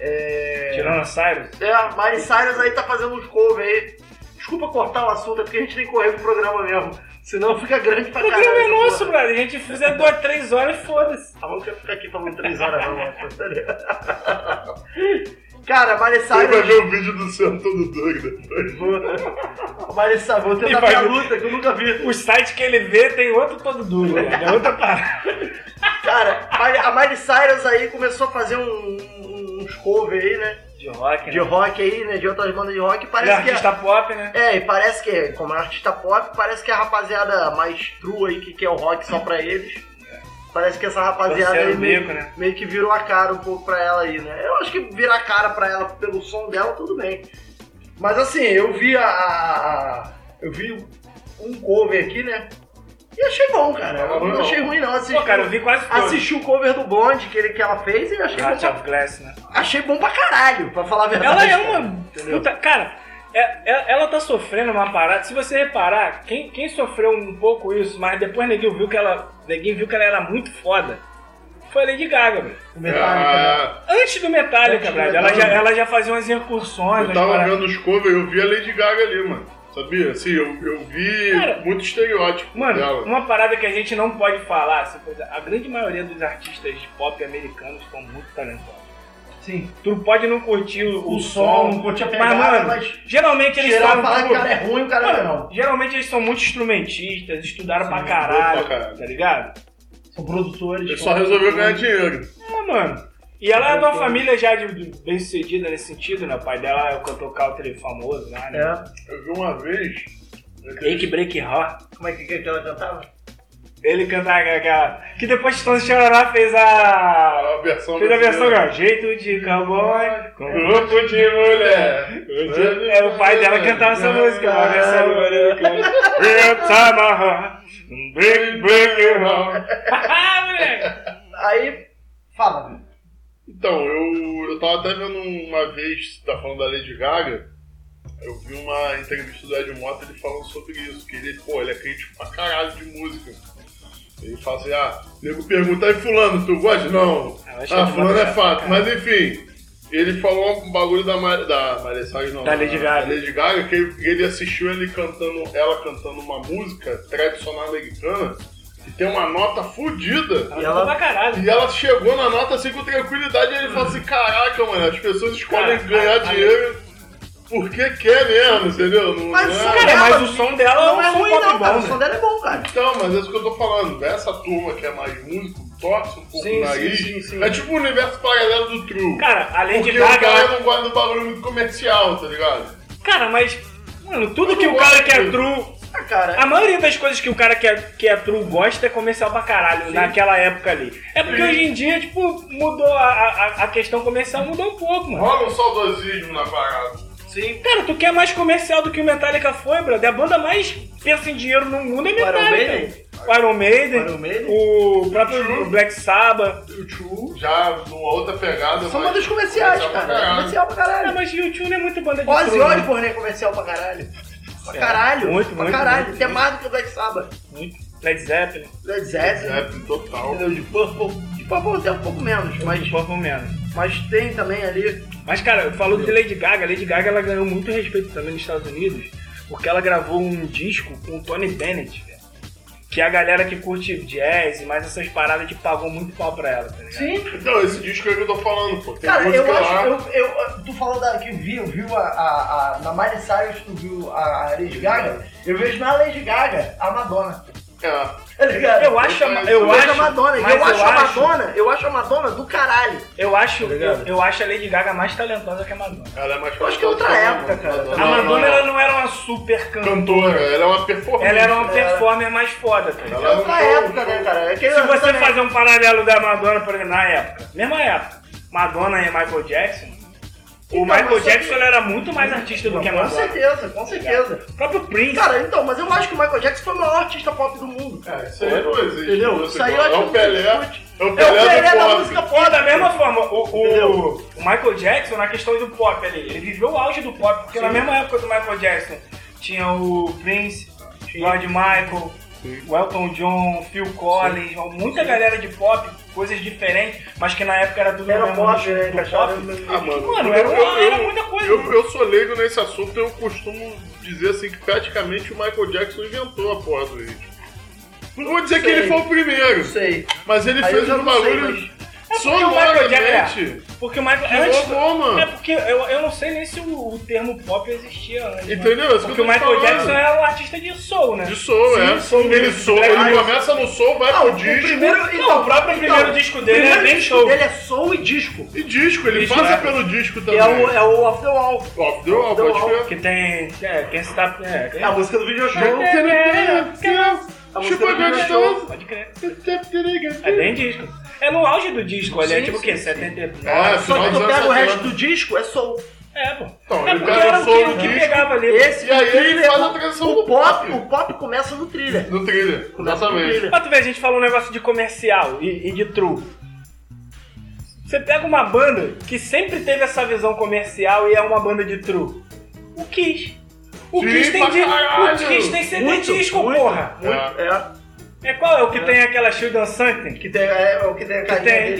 É... Tirando a Cyrus. É, a Miley Cyrus aí tá fazendo uns cover aí. Desculpa cortar o assunto, é porque a gente tem que correr pro programa mesmo. Senão fica grande pra O caralho. programa é nosso, brother. A gente fizer duas, três horas, foda-se. Ah, vamos ficar aqui falando três horas não, tá? Cara, a Miley Você vai Cyrus... ver o vídeo do seu todo doido depois. Miley Cyrus, vou tentar E vai ver a luta que eu nunca vi. O site que ele vê tem outro todo duro, né? É outra parada. Cara, a Miley Cyrus aí começou a fazer um- um- uns cover aí, né? De rock, De né? rock aí, né? De outras bandas de rock. É Parece que... artista pop, né? É, e parece que, como artista pop, parece que a rapaziada mais true aí, que quer o rock só pra eles. Parece que essa rapaziada aí meio, bico, né? meio que virou a cara um pouco pra ela aí, né? Eu acho que virar a cara pra ela pelo som dela, tudo bem. Mas assim, eu vi a. a- a- eu vi um cover aqui, né? E achei bom, cara. Não, Eu não não. achei ruim, não. Assisti, Pô, cara, eu vi quase tudo. assisti o cover do Blonde que, ele, que ela fez e achei bom, pra, of Glass, né? achei bom pra caralho, pra falar a verdade. Ela é cara. uma puta. Cara, é- é- ela tá sofrendo uma parada. Se você reparar, quem, quem sofreu um pouco isso, mas depois ninguém viu que ela. Ninguém viu que ela era muito foda. Foi a Lady Gaga, velho. O Metallica, né? Ah, Antes do Metallica, Antes do. Ela já, ela já fazia umas incursões. eu tava vendo os covers, eu vi a Lady Gaga ali, mano. Sabia? Assim, eu, eu vi Cara, muito estereótipo Mano, dela. uma parada que a gente não pode falar, assim, coisa, a grande maioria dos artistas de pop americanos são muito talentosos. Sim. Tu pode não curtir o, O o som, som, não curte a mas, pegada, mano, mas geralmente eles e falar que o cara é ruim, o cara não é Mano, não. geralmente eles são muito instrumentistas, estudaram pra Sim, caralho, pra caralho. tá ligado? São produtores. Ele só resolveu ganhar dinheiro. É, mano. E ela é de uma família já de, bem sucedida nesse sentido, né? O pai dela é o cantor country famoso lá, né? É. Eu vi uma vez. Take Break Heart. Como é que, que ela cantava? Ele cantava aquela. Que depois de Chororó fez a. A versão Fez a versão, ó. Jeito de cowboy, com grupo de mulher. É, o pai dela cantava essa música, uma versão americana. Heart, break, break your heart. Ah, moleque! Aí, fala. Então, eu, eu tava até vendo uma vez, você tá falando da Lady Gaga, eu vi uma entrevista do Ed Mota ele falando sobre isso, que ele, pô, ele é crítico pra caralho de música. Ele fala assim, ah, nego pergunta, aí fulano, tu gosta? Não. Ah, Ah, fulano é fato. pra Mas enfim, ele falou um bagulho da, Mar, da Maria Salles, não. Da Lady Gaga. Da Lady Gaga, que ele, assistiu ele cantando, ela cantando uma música tradicional americana, tem uma nota fodida. Ela E ela... pra caralho. E ela chegou na nota assim com tranquilidade e ele falou assim, caraca, mano, as pessoas escolhem Cara, ganhar a- a- dinheiro porque quer mesmo, entendeu? Não, Mas não o é- som Cara, dela mas o som dela não é é um som ruim pop não, cara. bom, O som né? dela é bom, cara. Então, mas é isso que eu tô falando. Essa turma que é mais músico, torce um pouco Sim, o nariz. sim, sim, sim. É tipo o universo paralelo do True. Cara, a Lady porque Gaga. o cara não gosta do bagulho muito comercial, tá ligado? Cara, mas. Mano, tudo Eu que não o cara gosto que é disso. true. Ah, cara. A maioria das coisas que o cara que é, que é true gosta é comercial pra caralho naquela época ali. É porque Sim. hoje em dia, tipo, mudou a, a, a questão comercial mudou um pouco, mano. Rola um saudosismo na parada. Sim. Cara, tu quer mais comercial do que o Metallica foi, brother? A banda mais pensa em dinheiro no mundo é O Iron Metallica. Maiden? O Iron Maiden, Iron Maiden? o próprio True. Black Sabbath. O True já numa outra pegada. São bandas comerciais, comercial pra cara. caralho. Comercial pra caralho. mas YouTube não é muito banda de Ozzy né? Osbourne é comercial pra caralho. Pra É, caralho. muito, pra muito, caralho. muito, Até muito. mais do que o Black Sabbath. Muito. Led Zeppelin. Led Zeppelin. É, total. Entendeu? De Purple. De Purple até um pouco menos, mas, Um pouco menos. mas tem também ali. Mas, cara, falou de Lady Gaga. Lady Gaga ela ganhou muito respeito também nos Estados Unidos, porque ela gravou um disco com o Tony Bennett. Que a galera que curte jazz e mais essas paradas que pagou muito pau pra ela, tá ligado? Sim. Então, esse disco aí que eu tô falando, pô. Tem Cara, eu acho. lá. Eu, eu, tu falou da, que viu, viu a, a, a- Na Miley Cyrus, tu viu a, a Lady Gaga. Eu vejo na Lady Gaga a Madonna. É. Tá ligado? Eu acho, a- Eu eu Eu acho, a Madonna. E mas eu acho a acho- Madonna. Eu acho a Madonna do caralho. Eu acho, Tá eu, eu acho a Lady Gaga mais talentosa que a Madonna. Ela é mais Eu acho que é outra época, cara. A Não, Madonna não, ela não era uma super cantora. Cantora, ela é uma performance. Ela era uma Ela- performer mais foda, tá ligado? É outra época, né, cara? É que Se você também- fazer um paralelo da Madonna, por exemplo, na época, mesma época, Madonna e Michael Jackson, o Então, Michael Jackson que- era muito mais artista do que a Com certeza, com certeza. O próprio Prince. Cara, então, mas eu acho que o Michael Jackson foi o maior artista pop do mundo. É, isso aí não existe. Entendeu? Você Isso aí eu acho é o Pelé. discute. É o É o Pelé, Pelé da pop. música pop. da mesma forma, o, o- o Michael Jackson, na questão do pop ali, ele viveu o auge do pop, porque na mesma época do Michael Jackson tinha o Prince, George Michael, o Elton John, Phil Collins, muita galera de pop, coisas diferentes, mas que na época era tudo Era pop, né? do pop. Ah, mano, Mano, eu, era- eu- era muita coisa. Eu, eu sou leigo nesse assunto, eu costumo dizer assim que praticamente o Michael Jackson inventou a porra do ritmo. Não vou dizer que Sei. ele foi o primeiro, Não sei. mas ele Aí fez um bagulho mas- É porque o Michael Jackson. Porque o Michael. Que Antes, mano. é porque eu, eu não sei nem se o, o termo pop existia antes. né? Entendeu? Que Porque o Michael falando. Jackson era um artista de soul, né? De soul, Sim, é. soul ele, soul, ele começa no soul, vai Não, pro o disco. primeiro, Não, o próprio primeiro disco dele primeiro é bem disco show. dele é soul e disco. E disco, ele Disco, passa é. pelo disco também. é o, é o Off the Wall. Off the Wall, Off the pode Wall. ver. Que tem. É, quem se tá. É, É a música do video show. A música Chupa do video gostoso. show. Pode crer. É bem disco. É no auge do disco, ali é tipo o quê? sim. 79? É, Só final que dos tu pega o 70. resto do disco, é soul. É, pô. Então, é ele porque era o o que, do o que disco, pegava ali. Esse E aí o ele faz a o- transição o do pop. pop. O pop começa no thriller. No thriller, Começa no exatamente. thriller. Pra tu ver, a gente falou um negócio de comercial e, e de true. Você pega uma banda que sempre teve essa visão comercial e é uma banda de true. O Kiss. O Sim, Kiss tem, pra di- o. Kiss tem CD Muito, disco, muito, porra. Muito, é. É qual é o que tem aquela Shield and Something? Que tem, é, é o que tem a Que tem.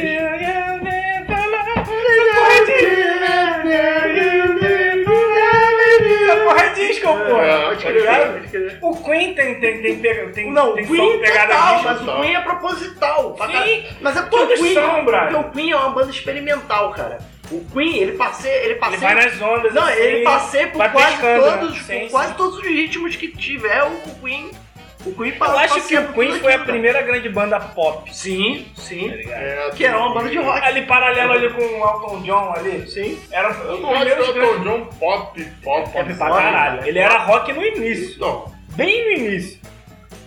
Essa porra é disco, porra. É. O Queen tem, tem, tem, tem, tem, Não, o tem Queen som é pegada total, mas o Queen é proposital. Sim. Mas é porque o Queen, são, porque o Queen é uma banda experimental, cara. O Queen, ele passeia, ele Ele passeia vai nas ondas Não, assim, ele passeia por quase pescando, né? todos, Sim, por quase sim. todos os ritmos que tiver o Queen. O Queen Eu acho que o Queen foi a primeira grande banda pop. Sim, Tá sim. ligado? É, Que era uma banda de rock. Ali paralelo ali com o Elton John ali. Sim. Era Eu o não acho o Elton John pop, pop, pop pra caralho. Ele era rock no início. Não. Bem no início.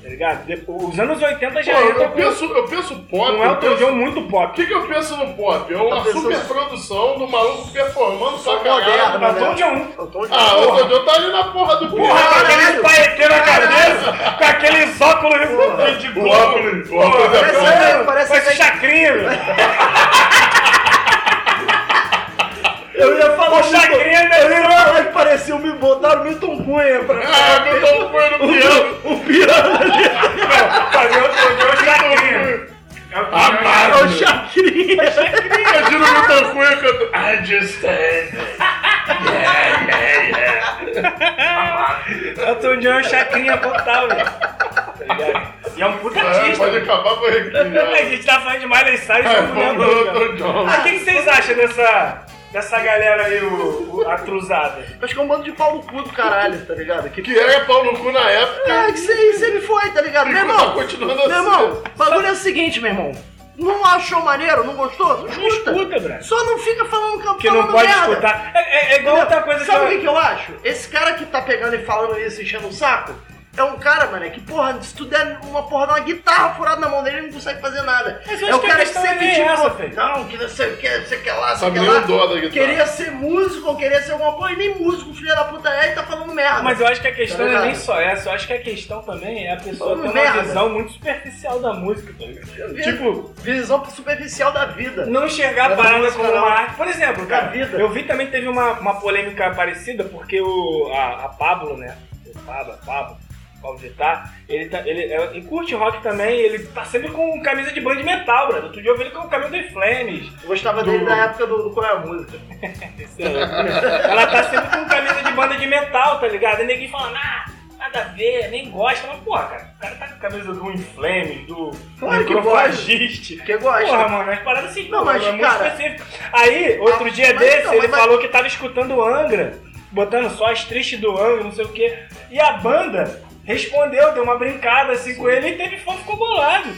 Tá ligado? Depois- Os anos 80 Pô, já eu, entra com penso, eu penso pop, um eu Elton penso, John muito O pop. que, que eu penso no pop? É uma Tá pensando- super produção do maluco performando moderno, caralho. né? Elton John. Eu tô Ah, o Elton John tá ali na porra do Porra, piano. com aqueles Caralho. paeteiros na cabeça, com aqueles óculos de O óculos, o óculos é Parece- é, parece até- chacrinha. Eu ia falar O chacrinha Eu ia falar que parecia o me botaram o Milton Cunha pra Ah, meu Tom foi no piano. o piano ali. fazer John chacrinha. Ah, É para. o Chacrinha. Imagina o Milton Cunha cantando. I just stand. Elton John é um chacrinha total, velho. Tá ligado? E é um puta É, artista. pode acabar com ele. A gente tá falando de Miley Cyrus É, e não lembro. Elton John. Ah, o que, que vocês acham dessa, dessa galera aí, o, o- a cruzada? Acho que é um bando de pau no cu do caralho, tá ligado? Que, Que era pau no cu na época. é, que sempre, sempre foi, tá ligado? Meu irmão, continuando assim. meu irmão, o bagulho é o seguinte, meu irmão. Não achou maneiro? Não gostou? Não escuta. escuta. Só não fica falando que Que não pode merda. escutar. É, é- é igual outra coisa que Sabe o eu... que, que eu acho? Esse cara que tá pegando e falando isso, enchendo o saco, é um cara, mano, que, porra, se tu der uma porra de uma guitarra furada na mão dele, ele não consegue fazer nada. Mas eu é o que cara que sempre, é tipo, essa, filho. não, que você quer, você quer lá, quer nem lá. o dó da guitarra. Queria ser músico, ou queria ser alguma coisa, e nem músico, filho da puta é, e tá falando merda. Mas eu acho que a questão Tá não é nem só essa, eu acho que a questão também é a pessoa Falando ter uma merda. visão muito superficial da música, tá ligado? Tipo, Visão superficial da vida. não enxergar a parada como não. uma arte. Por exemplo, Da cara, vida. eu vi também que teve uma, uma polêmica parecida, porque o, a, a Pablo, né? O Pablo, a Pablo, Vittar, ele, tá, ele, é- ele curte rock também, ele tá sempre com camisa de band de metal, brother. Outro dia eu vi ele com camisa do Flames. Eu gostava Do- dele da época do, do Qual é a Música. Ela tá sempre com camisa de banda de metal, tá ligado? E ninguém falando, ah, nada a ver, nem gosta. Mas, porra, cara, o cara tá com camisa do Inflames, do Claro que Microfagiste. Que gosta. Porra, mano, as paradas assim, Não, mas, é muito cara- específico. Aí, outro Ah, dia mas desse, então, ele mas- falou que tava escutando o Angra, botando só as tristes do Angra, não sei o quê. E a banda respondeu, deu uma brincada assim com ele e teve fã, ficou bolado.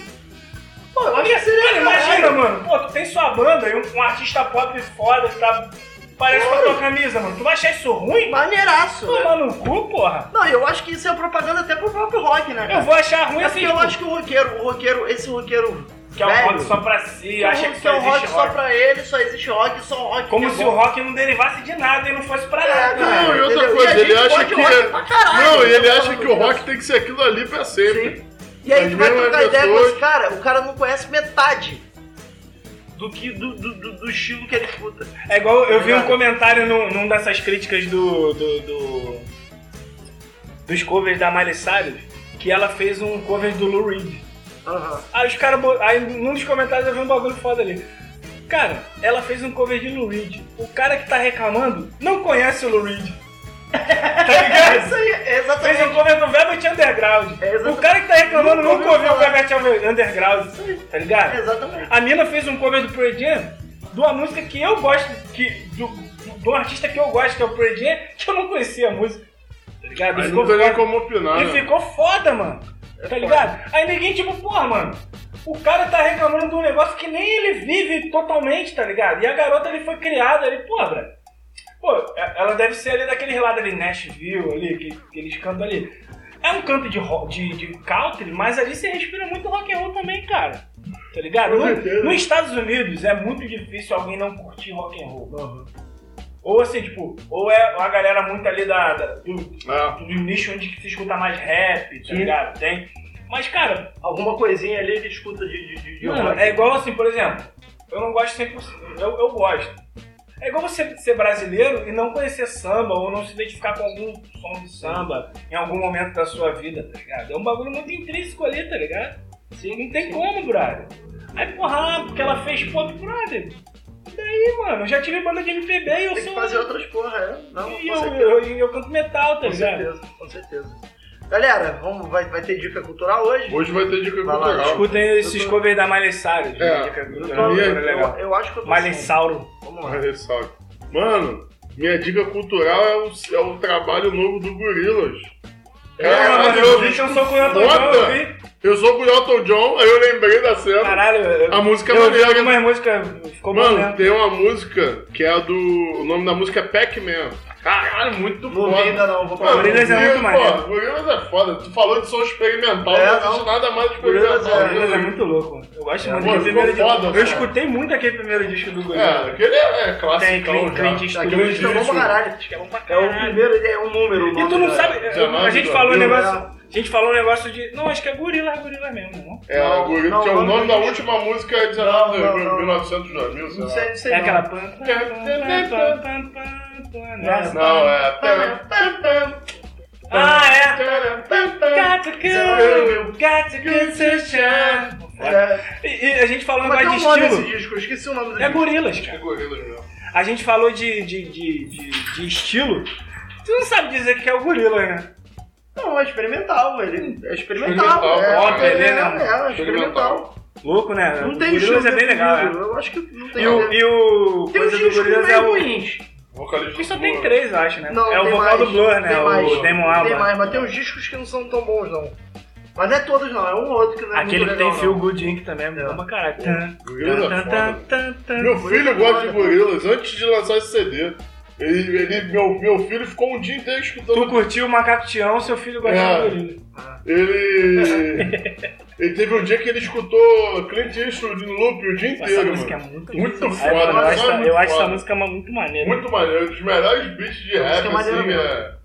Pô, eu acho que seria Cara, imagina, mano, pô, tu tem sua banda e um, um artista pop foda que tá. Parece com a tua camisa, mano. Tu vai achar isso ruim? Maneiraço, né? Tomar no cu, porra. Não, eu acho que isso é propaganda até pro próprio rock, né? Eu cara? vou achar ruim É assim. porque eu tipo, acho que o roqueiro, o roqueiro, esse roqueiro que é um rock só pra si, que acha que que só é um rock existe só pra ele, só existe rock, só rock. Como é se o rock não derivasse de nada e não fosse pra É, nada. cara. né? Não, e outra entendeu? coisa, E ele acha que. não, e ele acha que o rock tem que ser aquilo ali pra sempre. Sim. E aí tu vai trocar ideia com esse cara, o cara não conhece metade do que do, do, do- do estilo que ele escuta. É igual eu vi um comentário num, num dessas críticas do, do, do- dos covers da Miley Cyrus que ela fez um cover do Lou Reed. Aham. Aí os caras. Aí num dos comentários eu vi um bagulho foda ali. Cara, ela fez um cover de Lou Reed. O cara que tá reclamando não conhece o Lou Reed. tá ligado? Isso aí, Fez um exatamente. cover do Velvet Underground. É, exatamente. o cara que tá reclamando Nunca nunca ouviu o. Velvet Underground, tá ligado? Exatamente. A mina fez um cover do Pearl Jam de uma música que eu gosto, que, do, do artista que eu gosto, que é o Pearl Jam, que eu não conhecia a música. Tá ligado? E Aí ficou não tem nem como opinar. E né? ficou foda, mano. Tá ligado? Aí ninguém, tipo, porra, mano. O cara tá reclamando de um negócio que nem ele vive totalmente, tá ligado? E a garota ali foi criada ali, porra, velho. Pô, é- ela deve ser ali daquele lado ali, Nashville, ali, que, que eles cantam ali. É um canto de, de, de country, mas ali você respira muito rock and roll também, cara. Tá ligado? No- nos Estados Unidos é muito difícil alguém não curtir rock and roll. Ou assim, tipo, ou é a galera muito ali da, da- do, É. do nicho onde se escuta mais rap, tá Sim. ligado? Tem. Mas, cara, Alguma coisinha ali ele escuta de, de, de, de mano, rock. é igual assim, por exemplo, eu não gosto 100%, eu, eu gosto. É igual você ser brasileiro e não conhecer samba ou não se identificar com algum som de samba em algum momento da sua vida, tá ligado? É um bagulho muito intrínseco ali, tá ligado? Sim, não tem como, brother. Aí, porra, porque ela fez pop, brother. E daí, mano, eu já tive banda de MPB e eu Tem que sou. fazer outras porra, é. Não, e com eu, eu, eu canto metal, tá Com ligado? certeza, com certeza. Galera, vamos, vai, vai ter dica cultural hoje? Hoje vai ter dica Vai lá, cultural. Escutem esses tô- covers da Cyrus. É. que é minha- cultura legal. eu, eu acho que eu tô Miley sem. Sauro. Vamos lá. Mas ressalve. Mano, minha dica cultural é o, é o trabalho novo do Gorilas. É, Caralho, mano, eu vi que eu sou com o foda. Eu. Eu sou com o Elton John, aí eu lembrei da cena. Caralho, eu, A música é eu vi maneira. algumas músicas, ficou bom Mano, mesmo. tem uma música que é a do. O nome da música é Pac-Man. Caralho, muito foda. ainda não, vou Mano, falar. Gorillaz é muito maneiro. pô, Gorillaz é foda. Tu falou de som experimental, É, não existe nada mais experimental. é- que Gorillaz é isso. muito louco. Eu gosto É, muito do primeiro ficou disco. foda, Eu cara. escutei muito aquele primeiro disco do É, Gorillaz. aquele é, é clássico. Tem Clint, Clint Eastwood. Aquele disco é bom pra caralho. Acho que é É o primeiro, é um número. o E tu não sabe, eu- 19 a gente falou um negócio. A gente falou um negócio de. Não, acho que é Gorila, é Gorila mesmo, não? É, Não, Gorillaz, não, que é o nome da última música é 19 Não, não, de não. 1900, 2000, sei Não sei, não sei É não. aquela. pan, pan, pan, pan, pan, pan, pan? Não, é. Ah, é! Got to go, got to. É, E, a gente falou um negócio de desse estilo. disco, eu esqueci o nome do É. Gorilas, É cara. Gorillaz mesmo. A gente falou de, de, de, de, de estilo. Tu não sabe dizer que é o Gorila, né? Não, é experimental, ele é experimental. Experimental, é, óbvio, é, é, é, né? é, experimental. Louco, né? Não O tem Gorillaz é bem legal, né? Eu acho que não tem. E o, e o tem coisa do discos Gorillaz é o. ruins. Vocalista só tem três, eu acho, né? Não, é o tem vocal mais, do Blur, né? Tem o mais, Damon Tem Albarn. mais, mas tem uns discos que não são tão bons, não. Mas não é todos, não. É um ou outro que não é Aquele muito que tem legal, Feel não. Good Inc. também é bom pra caralho. É. Meu filho gosta de Gorillaz antes de lançar esse CD. Ele, ele- meu, meu filho ficou um dia inteiro Tu escutando. curtiu o Macaco Tião, seu filho gosta É. do Gorillaz. Ele. Ele teve um dia que ele escutou Clint Eastwood no loop o dia Essa inteiro. música é mano. muito Muito Ai, foda, mano, eu essa acho, é essa- muito eu acho essa foda. música muito maneira. Muito maneiro, um dos melhores beats de Música rap, assim, maneira mesmo. é.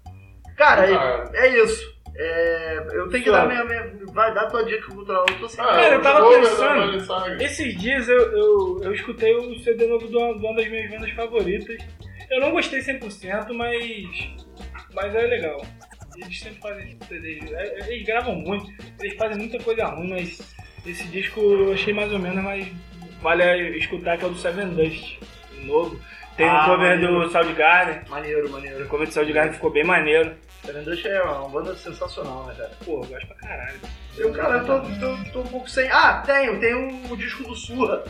Cara, Ah. é, é isso. É, eu tenho que Claro. dar minha, minha. Vai dar tua dica cultural. Eu tô sem. Ah, Cara, eu tava pensando-. Esses dias eu, eu, eu escutei o CD novo de uma, de uma das minhas bandas favoritas. Eu não gostei 100%, mas. Mas é legal. Eles sempre fazem CDs. é- é- Eles gravam muito, eles fazem muita coisa ruim, mas esse disco eu achei mais ou menos, mas vale a escutar que é o do Seven Dust, novo. Tem Ah, o cover maneiro. do Soundgarden. Maneiro, maneiro. O cover do Soundgarden ficou bem maneiro. Serendush é uma banda sensacional, né, cara? Pô, eu gosto pra caralho. Eu, cara, eu tô, tô, tô um pouco sem. Ah, tenho, tem o, o disco do Surra.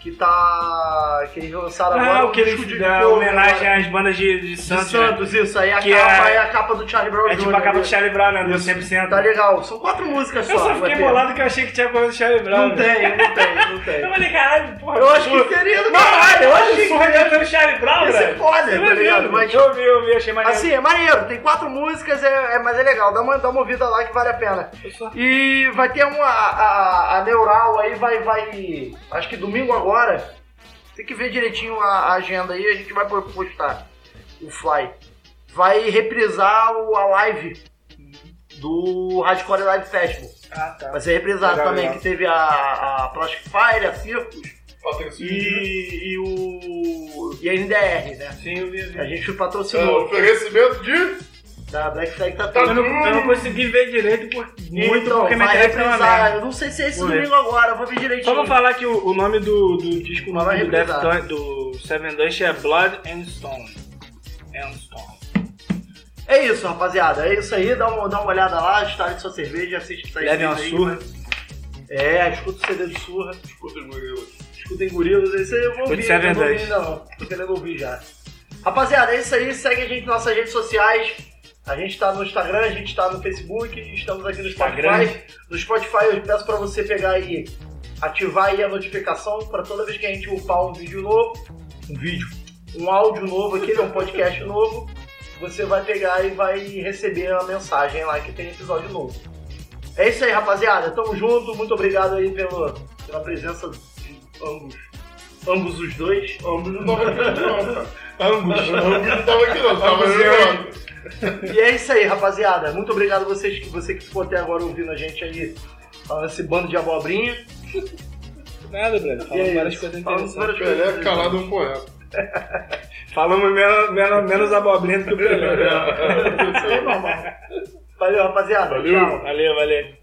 Que tá. Que eles lançaram agora. Ah, o que eles dão homenagem agora. às bandas de, de de Santos. né? Santos, isso. Aí a Que capa é- é... a capa do Charlie Brown É tipo Jr. a capa do. Charlie Brown, né? Do Isso. 100%. Tá legal. São quatro músicas só. Eu só fiquei bolado que eu achei que tinha coisa do Charlie Brown. Não velho. tem, não tem, não tem. Eu falei, caralho, porra. Eu acho que seria do caralho, eu acho que seria. cantando Charlie Brown, foda, Você tá vai ligado? Mas- Eu ouvi, eu ouvi, achei maneiro. Assim, é maneiro, tem quatro músicas, é, é- mas é legal, dá uma, dá uma ouvida lá que vale a pena. E vai ter uma. A, a Neural aí vai, vai. Acho que domingo agora. Tem que ver direitinho a, agenda aí, a gente vai postar o Fly. Vai reprisar o, a live do Hardcore Live Festival. Ah, tá. Vai ser reprisado Legal, também, legal. que teve a, a Plastic Fire, a Circus Patrocínio. e, e o. e a NDR, né? Sim, eu vi. A gente É, patrocinou oferecimento de. Da Black Flag Tá. Eu não, eu não consegui ver direito por, muito então, porque minha internet uma reprisar. merda. Eu não sei se é esse Vou ver. domingo agora, eu vou ver direitinho. Só vou falar que o, o nome do, do disco novo do. Deftones, do Seven Dust é Blood and Stone. And Stone. É isso, rapaziada. É isso aí. Dá uma, dá uma olhada lá, história de sua cerveja, assiste isso aí. Levem uma aí, surra. né? É, escuta o CD do Surra, Escuta, Murilo. escutem Gorilas. Esse aí eu vou ouvir, Seven eu não ouvi Days. ainda não. Tô querendo ouvir já. Rapaziada, é isso aí. Segue a gente nas nossas redes sociais. A gente tá no Instagram, a gente tá no Facebook, estamos aqui no Instagram. Spotify. No Spotify eu peço pra você pegar aí, ativar aí a notificação pra toda vez que a gente upar um vídeo novo, um vídeo, um áudio novo aqui, né, um podcast novo, você vai pegar e vai receber a mensagem lá que tem episódio novo. É isso aí, rapaziada. Tamo junto. Muito obrigado aí pelo, pela presença de ambos. Ambos os dois. Ambos não tava Ambos. Ambos não tava aqui não, tava jogando. E é isso aí, rapaziada. Muito obrigado a vocês, que você que ficou até agora ouvindo a gente aí, falando esse bando de abobrinha. Nada, Breno. Falamos é várias coisas interessantes. várias Pelé calado é um poeta. Falamos menos, menos, menos abobrinha do que o Pelé. É normal. Valeu, rapaziada. Valeu. Tchau. Valeu, valeu.